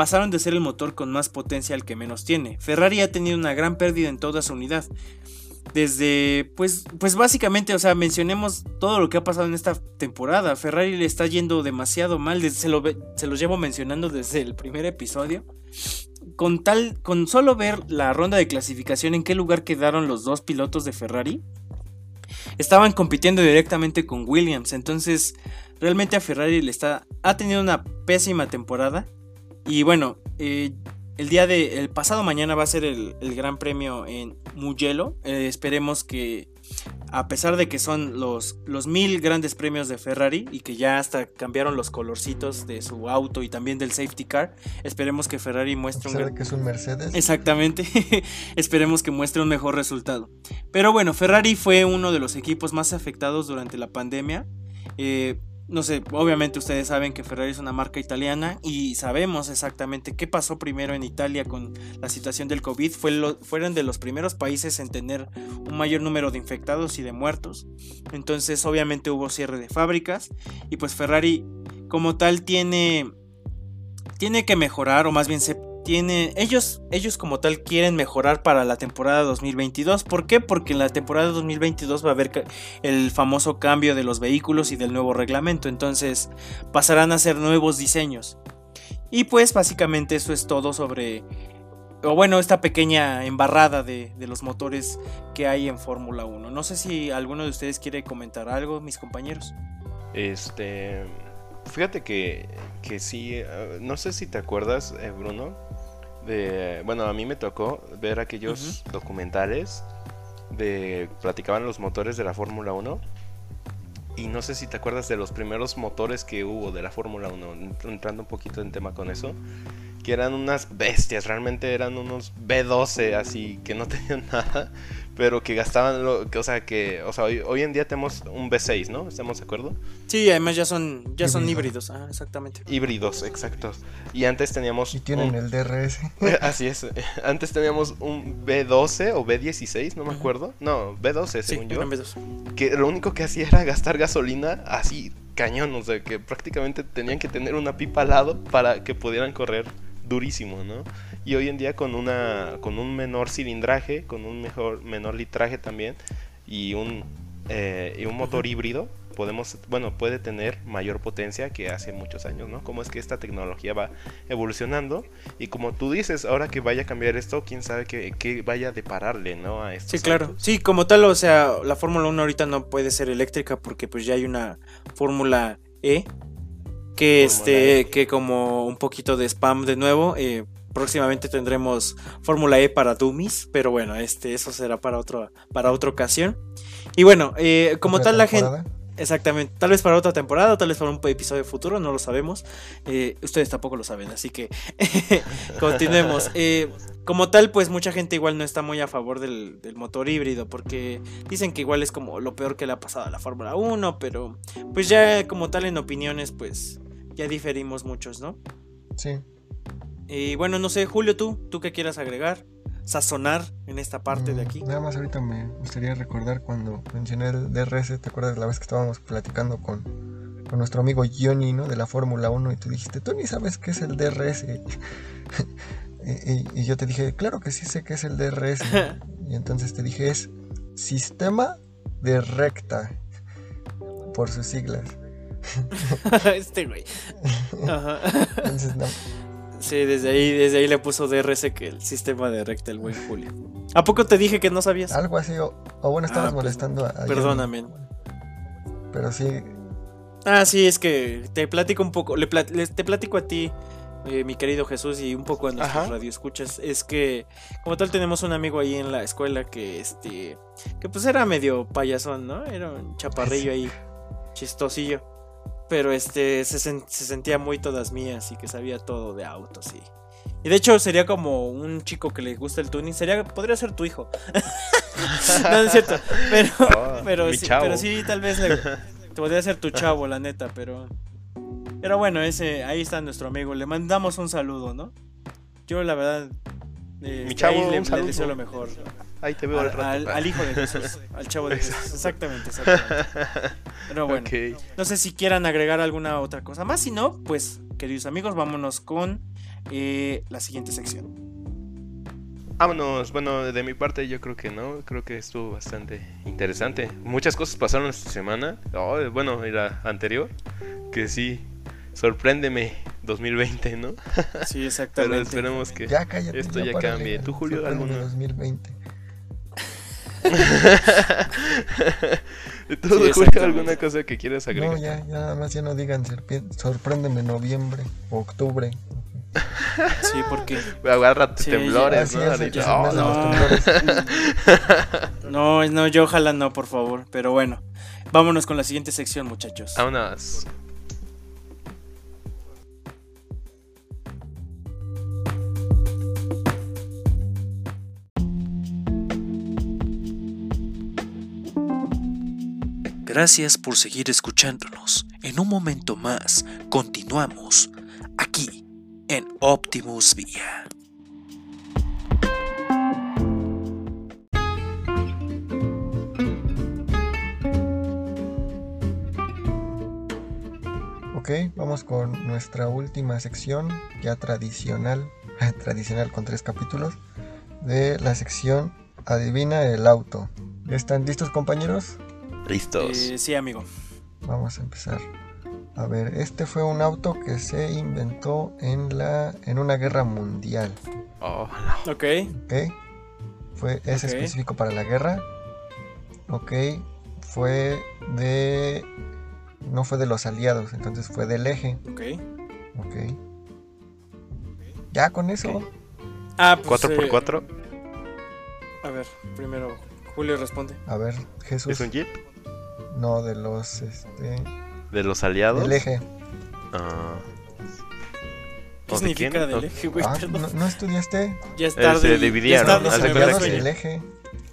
Speaker 4: pasaron de ser el motor con más potencia al que menos tiene. Ferrari ha tenido una gran pérdida en toda su unidad desde, pues, pues básicamente, o sea, mencionemos todo lo que ha pasado en esta temporada. Ferrari le está yendo demasiado mal, se, lo, se los llevo mencionando desde el primer episodio. Con tal, con solo ver la ronda de clasificación, en qué lugar quedaron los dos pilotos de Ferrari, estaban compitiendo directamente con Williams. Entonces, realmente a Ferrari le está, ha tenido una pésima temporada. Y bueno, eh, el día de. El pasado mañana va a ser el, Gran Premio en Mugello. Eh, esperemos que. A pesar de que son los, los mil grandes premios de Ferrari y que ya hasta cambiaron los colorcitos de su auto y también del safety car, esperemos que Ferrari muestre
Speaker 2: un. que es un Mercedes.
Speaker 4: Exactamente. esperemos que muestre un mejor resultado. Pero bueno, Ferrari fue uno de los equipos más afectados durante la pandemia. Eh, no sé, obviamente ustedes saben que Ferrari es una marca italiana y sabemos exactamente qué pasó primero en Italia con la situación del COVID. fueron de los primeros países en tener un mayor número de infectados y de muertos. Entonces obviamente hubo cierre de fábricas y pues Ferrari como tal tiene, tiene que mejorar o más bien se ellos, ellos como tal quieren mejorar para la temporada 2022. ¿Por qué? Porque en la temporada 2022 va a haber el famoso cambio de los vehículos y del nuevo reglamento. Entonces pasarán a ser nuevos diseños. Y pues básicamente eso es todo sobre, o bueno, esta pequeña embarrada de, de los motores que hay en Fórmula 1. No sé si alguno de ustedes quiere comentar algo, mis compañeros.
Speaker 3: Este... Fíjate que, que sí, eh, no sé si te acuerdas, eh, Bruno, de, bueno, a mí me tocó ver aquellos documentales de platicaban los motores de la Fórmula 1 y no sé si te acuerdas de los primeros motores que hubo de la Fórmula 1, entrando un poquito en tema con eso, que eran unas bestias, realmente eran unos B12 así que no tenían nada, pero que gastaban, lo, que, o sea, que, o sea, hoy, hoy, en día tenemos un V6, ¿no? ¿Estamos de acuerdo?
Speaker 4: Sí, además ya son, ya son híbridos, ah, exactamente.
Speaker 3: Híbridos, exactos. Y antes teníamos...
Speaker 2: Y tienen el DRS.
Speaker 3: Así es. Antes teníamos un B12 o B16, no me acuerdo. No, B12, según yo. B12. Que lo único que hacía era gastar gasolina así, cañón, o sea, que prácticamente tenían que tener una pipa al lado para que pudieran correr durísimo, ¿no? Y hoy en día con una con un menor cilindraje, con un mejor menor litraje también y un eh, y un motor híbrido podemos bueno puede tener mayor potencia que hace muchos años no como es que esta tecnología va evolucionando y como tú dices ahora que vaya a cambiar esto quién sabe que, vaya a depararle no a esto
Speaker 4: sí claro. sí como tal o sea la Fórmula 1 ahorita no puede ser eléctrica porque pues ya hay una Fórmula E que este, que como un poquito de spam de nuevo. Eh, próximamente tendremos Fórmula E para Dummies, pero bueno, este, eso será para otro, para otra ocasión. Y bueno, eh, como tal la gente. Exactamente, tal vez para otra temporada, tal vez para un episodio futuro, no lo sabemos. Eh, ustedes tampoco lo saben, así que continuemos. como tal, pues mucha gente igual no está muy a favor del, del, motor híbrido, porque dicen que igual es como lo peor que le ha pasado a la Fórmula 1, pero pues ya como tal en opiniones, pues ya diferimos muchos, ¿no?
Speaker 2: Sí.
Speaker 4: Y bueno, no sé, Julio, tú, tú qué quieras agregar, sazonar en esta parte de mm, aquí.
Speaker 2: Nada más ahorita me gustaría recordar cuando mencioné el DRS, ¿te acuerdas de la vez que estábamos platicando con, con nuestro amigo Johnny, ¿no? De la Fórmula 1 y tú dijiste, tú ni sabes qué es el DRS. y, y, yo te dije, claro que sí sé qué es el DRS. y entonces te dije, es sistema de recta, por sus siglas.
Speaker 4: este güey. Sí, desde ahí, desde ahí le puso DRS que el sistema de recta el buen Julio. ¿A poco te dije que no sabías?
Speaker 2: Algo así, o, bueno, estabas ah, pues, molestando a,
Speaker 4: Perdóname.
Speaker 2: Pero sí.
Speaker 4: Ah, sí, es que te platico un poco, le, te platico a ti, eh, mi querido Jesús, y un poco a nuestros radioescuchas. Es que, como tal, tenemos un amigo ahí en la escuela que, este, que pues era medio payasón, ¿no? Era un chaparrillo ahí, chistosillo pero este se, sentía muy todas mías y que sabía todo de autos y y de hecho sería como un chico que le gusta el tuning, sería podría ser tu hijo. no, es cierto, pero oh, pero, sí, pero sí tal vez podría ser tu chavo, la neta, pero pero bueno, ese ahí está nuestro amigo, le mandamos un saludo, ¿no? Yo la verdad
Speaker 3: eh, mi chavo
Speaker 4: le, le deseo lo mejor.
Speaker 3: Ahí te veo
Speaker 4: al, al, hijo de Jesús, al chavo de Jesús. Exactamente, exactamente. Pero bueno, no sé si quieran agregar alguna otra cosa más. Si no, pues, queridos amigos, vámonos con eh, la siguiente sección.
Speaker 3: Vámonos, bueno, de mi parte yo creo que no, creo que estuvo bastante interesante. Muchas cosas pasaron esta semana, oh, bueno, y la anterior, que sí, sorpréndeme 2020, ¿no?
Speaker 4: Sí, exactamente. Pero
Speaker 3: esperemos que esto ya, cambie. ¿Tú, Julio, alguna?
Speaker 2: 2020.
Speaker 3: ¿Tú, alguna cosa que quieras agregar?
Speaker 2: No, ya, ya nada más ya no digan sorpréndeme noviembre, octubre.
Speaker 4: Sí, porque.
Speaker 3: Agarra temblores, ¿no?
Speaker 4: no, no, yo ojalá no, por favor. Pero bueno, vámonos con la siguiente sección, muchachos.
Speaker 3: Vámonos.
Speaker 1: Gracias por seguir escuchándonos. En un momento más, continuamos aquí en Optimus Vía.
Speaker 2: Ok, vamos con nuestra última sección, ya tradicional, tradicional con tres capítulos, de la sección Adivina el auto. ¿Están listos compañeros?
Speaker 3: Listos.
Speaker 4: Eh, sí, amigo.
Speaker 2: Vamos a empezar. A ver, este fue un auto que se inventó en la en una guerra mundial.
Speaker 3: Oh,
Speaker 4: Ok.
Speaker 2: Ok. Fue, es específico para la guerra. Ok. Fue de. No fue de los aliados, entonces fue del eje.
Speaker 4: Ok.
Speaker 2: Ok. Ya con eso.
Speaker 4: Ah, pues.
Speaker 3: 4x4.
Speaker 4: Eh, a ver, primero Julio responde.
Speaker 2: A ver, Jesús.
Speaker 3: ¿Es un Jeep?
Speaker 2: No, de los. Este...
Speaker 3: ¿De los aliados?
Speaker 2: Del eje.
Speaker 3: Ah.
Speaker 4: ¿Qué significa del eje, güey?
Speaker 2: Ah, ¿no, ¿no, estudiaste?
Speaker 4: Ya es tarde.
Speaker 3: Se dividieron.
Speaker 2: Ya el eje.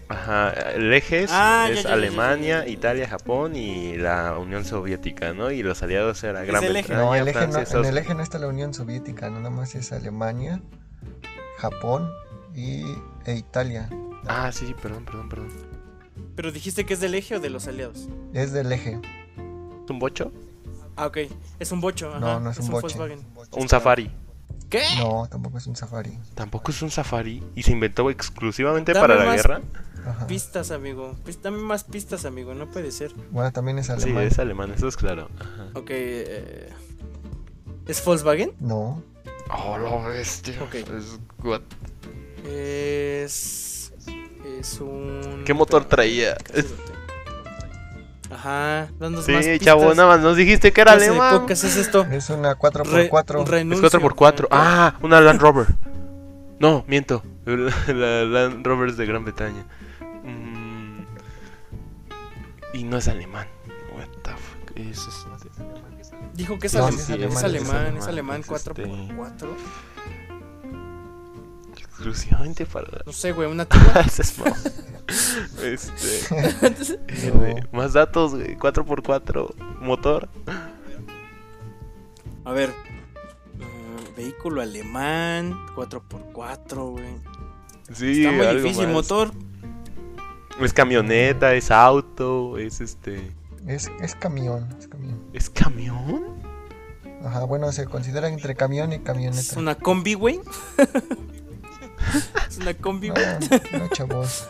Speaker 3: Ajá, el eje es,
Speaker 4: Ah, ya,
Speaker 3: es
Speaker 4: ya, ya,
Speaker 3: Alemania,
Speaker 4: ya, ya.
Speaker 3: Italia, Japón y la Unión Soviética, ¿no? Y los aliados eran Gran. Bretaña,
Speaker 2: No, el eje no-
Speaker 3: Francia,
Speaker 2: en
Speaker 3: Estados
Speaker 2: el eje no está la Unión Soviética, nada más es Alemania, Japón y, e Italia.
Speaker 3: Ah, sí, perdón, perdón, perdón.
Speaker 4: Pero dijiste que es del eje o de los aliados.
Speaker 2: Es del eje.
Speaker 3: ¿Es un bocho?
Speaker 4: Ah, ok. Es un bocho. Ajá.
Speaker 2: No, no es, un boche.
Speaker 4: Volkswagen.
Speaker 3: Un safari.
Speaker 4: ¿Qué?
Speaker 2: No, tampoco es un safari.
Speaker 3: Tampoco es un safari y se inventó exclusivamente
Speaker 4: Dame
Speaker 3: para la guerra.
Speaker 2: Ajá.
Speaker 4: Pistas, amigo. Dame más pistas, amigo. No puede ser.
Speaker 2: Bueno, también es
Speaker 3: Sí,
Speaker 2: alemán.
Speaker 3: es alemán, eso es claro. Ajá.
Speaker 4: Ok. eh, ¿Es Volkswagen?
Speaker 2: No,
Speaker 3: Oh, lo bestia.
Speaker 4: Ok.
Speaker 3: Es what-
Speaker 4: Es. Es un.
Speaker 3: ¿Qué motor traía?
Speaker 4: Ajá, danos
Speaker 3: Sí,
Speaker 4: más pistas.
Speaker 3: chavo, nada más nos dijiste que era
Speaker 4: ¿Qué
Speaker 3: alemán.
Speaker 4: podcast es esto?
Speaker 2: es una 4x4.
Speaker 4: Re-
Speaker 3: Es
Speaker 4: renuncio.
Speaker 3: 4x4.
Speaker 4: Ok.
Speaker 3: Ah, una Land Rover. No, miento. La Land Rover es de Gran Bretaña. Mm, Y no es alemán. What the fuck. Es este.
Speaker 4: Dijo que es,
Speaker 2: No,
Speaker 4: alem-
Speaker 2: sí
Speaker 4: es,
Speaker 2: es
Speaker 4: alemán,
Speaker 2: alemán,
Speaker 4: es alemán,
Speaker 3: es este-
Speaker 4: 4x4.
Speaker 3: Exclusivamente para.
Speaker 4: No sé, güey, una
Speaker 3: es mamón. Este.
Speaker 2: No.
Speaker 3: eh, Más datos, güey. 4x4. Motor.
Speaker 4: A ver. mm, vehículo alemán, 4x4, güey.
Speaker 3: Sí,
Speaker 4: Está muy
Speaker 3: algo
Speaker 4: difícil,
Speaker 3: más.
Speaker 4: motor.
Speaker 3: Es camioneta, es auto, es este.
Speaker 2: Es, es camión, es camión.
Speaker 3: ¿Es camión?
Speaker 2: Ajá, bueno, se considera entre camión y
Speaker 4: Es
Speaker 2: camioneta.
Speaker 4: una combi, güey. es una combi,
Speaker 2: No,
Speaker 4: güey.
Speaker 2: no, chavos.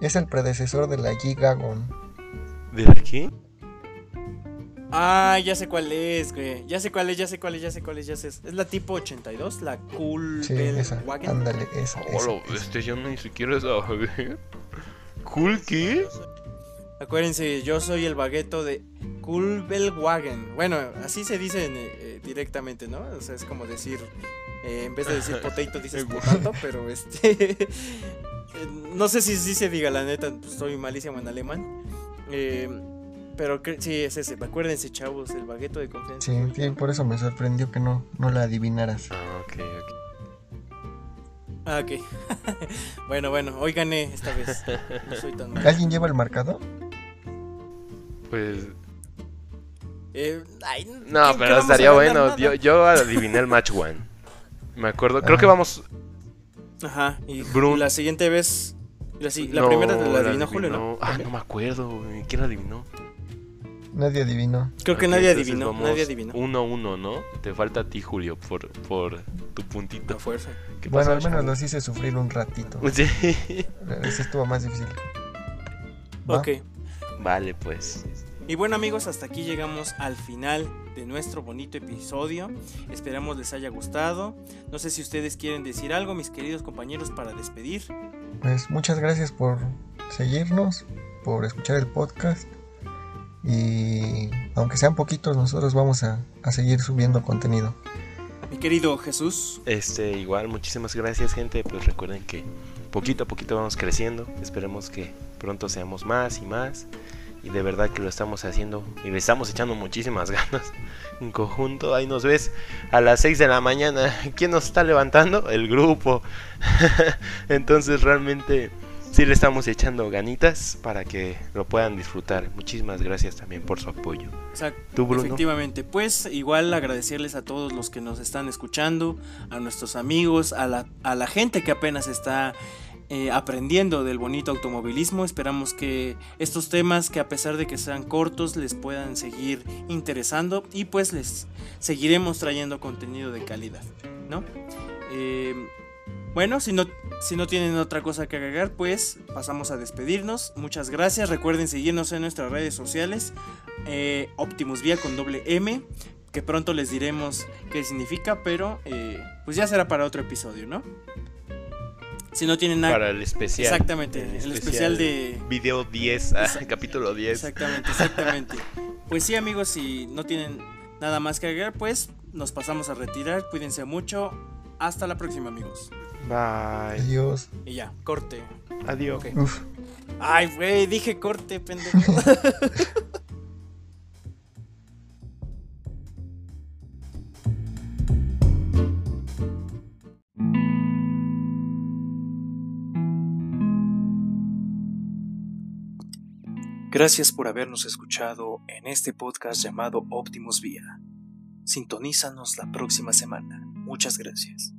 Speaker 2: Es el predecesor de la G-Wagon.
Speaker 3: ¿De la qué?
Speaker 4: Ah, ya sé cuál es, güey. Ya sé cuál es, ya sé cuál es, ya sé cuál es, ya sé. Es la tipo 82, la Cool
Speaker 2: Sí, esa.
Speaker 4: Wagon.
Speaker 2: Ándale, esa.
Speaker 3: Oh,
Speaker 2: esa,
Speaker 3: bestia, yo ni siquiera sabía. ¿Cool qué?
Speaker 4: Acuérdense, yo soy el bagueto de Kulbelwagen. Bueno, así se dice eh, directamente, ¿no? O sea, es como decir, eh, en vez de decir potato, dices potato, pero este. eh, no sé si, si se diga, la neta, pues, estoy malísimo en alemán. Eh, pero sí, es ese. Acuérdense, chavos, el bagueto de confianza.
Speaker 2: Sí, sí, por eso me sorprendió que no, no la adivinaras.
Speaker 3: Ah, ok, ok.
Speaker 4: Ah, ok. bueno, bueno, hoy gané esta vez. No soy tan mal.
Speaker 2: ¿Alguien lleva el marcador?
Speaker 3: Pues.
Speaker 4: Eh, ay,
Speaker 3: No,
Speaker 4: ¿qué- qué
Speaker 3: pero estaría bueno. Yo, yo adiviné el match one. Me acuerdo. Creo
Speaker 2: Ajá.
Speaker 3: que vamos.
Speaker 4: Ajá, y
Speaker 3: Brun-
Speaker 4: la siguiente vez. La, si- la
Speaker 3: No,
Speaker 4: primera la adivinó Julio, ¿no?
Speaker 3: Ah, no me acuerdo, güey. ¿Quién adivinó?
Speaker 2: Nadie adivinó.
Speaker 4: Creo que nadie adivinó, nadie adivinó.
Speaker 3: 1-1, ¿no? Te falta a ti, Julio, por, por tu puntito.
Speaker 4: A fuerza.
Speaker 3: ¿Qué
Speaker 2: Bueno, al menos
Speaker 3: chavo?
Speaker 2: los hice sufrir un ratito.
Speaker 3: Sí.
Speaker 2: Ese estuvo más difícil. ¿Va?
Speaker 4: Ok.
Speaker 3: Vale, pues.
Speaker 4: Y bueno amigos, hasta aquí llegamos al final de nuestro bonito episodio. Esperamos les haya gustado. No sé si ustedes quieren decir algo, mis queridos compañeros, para despedir.
Speaker 2: Pues muchas gracias por seguirnos, por escuchar el podcast. Y aunque sean poquitos, nosotros vamos a, a seguir subiendo contenido.
Speaker 4: Mi querido Jesús.
Speaker 3: Este, igual, muchísimas gracias, gente. Pues recuerden que poquito a poquito vamos creciendo. Esperemos que pronto seamos más y más. Y de verdad que lo estamos haciendo y le estamos echando muchísimas ganas en conjunto. Ahí nos ves a las 6 de la mañana. ¿Quién nos está levantando? El grupo. Entonces realmente sí le estamos echando ganitas para que lo puedan disfrutar. Muchísimas gracias también por su apoyo.
Speaker 4: Exacto.
Speaker 3: ¿Tú, Bruno?
Speaker 4: Efectivamente, pues igual agradecerles a todos los que nos están escuchando, a nuestros amigos, a la, a la gente que apenas está eh, aprendiendo del bonito automovilismo. Esperamos que estos temas, que a pesar de que sean cortos, les puedan seguir interesando y pues les seguiremos trayendo contenido de calidad, ¿no? Eh, bueno, si no, si no tienen otra cosa que agregar, pues pasamos a despedirnos. Muchas gracias. Recuerden seguirnos en nuestras redes sociales. eh, Optimus Vía con doble M. Que pronto les diremos qué significa, pero eh, pues ya será para otro episodio, ¿no? Si no tienen nada.
Speaker 3: Para el especial.
Speaker 4: Exactamente, el especial de-
Speaker 3: Video 10, ah, capítulo 10.
Speaker 4: Exactamente, exactamente. Pues sí, amigos, si no tienen nada más que agregar, pues nos pasamos a retirar. Cuídense mucho. Hasta la próxima, amigos.
Speaker 3: Bye.
Speaker 2: Adiós.
Speaker 4: Y ya, corte.
Speaker 3: Adiós.
Speaker 4: Ok.
Speaker 2: Uf.
Speaker 4: Ay, güey, dije corte, pendejo.
Speaker 1: Gracias por habernos escuchado en este podcast llamado Optimus Vía. Sintonízanos la próxima semana. Muchas gracias.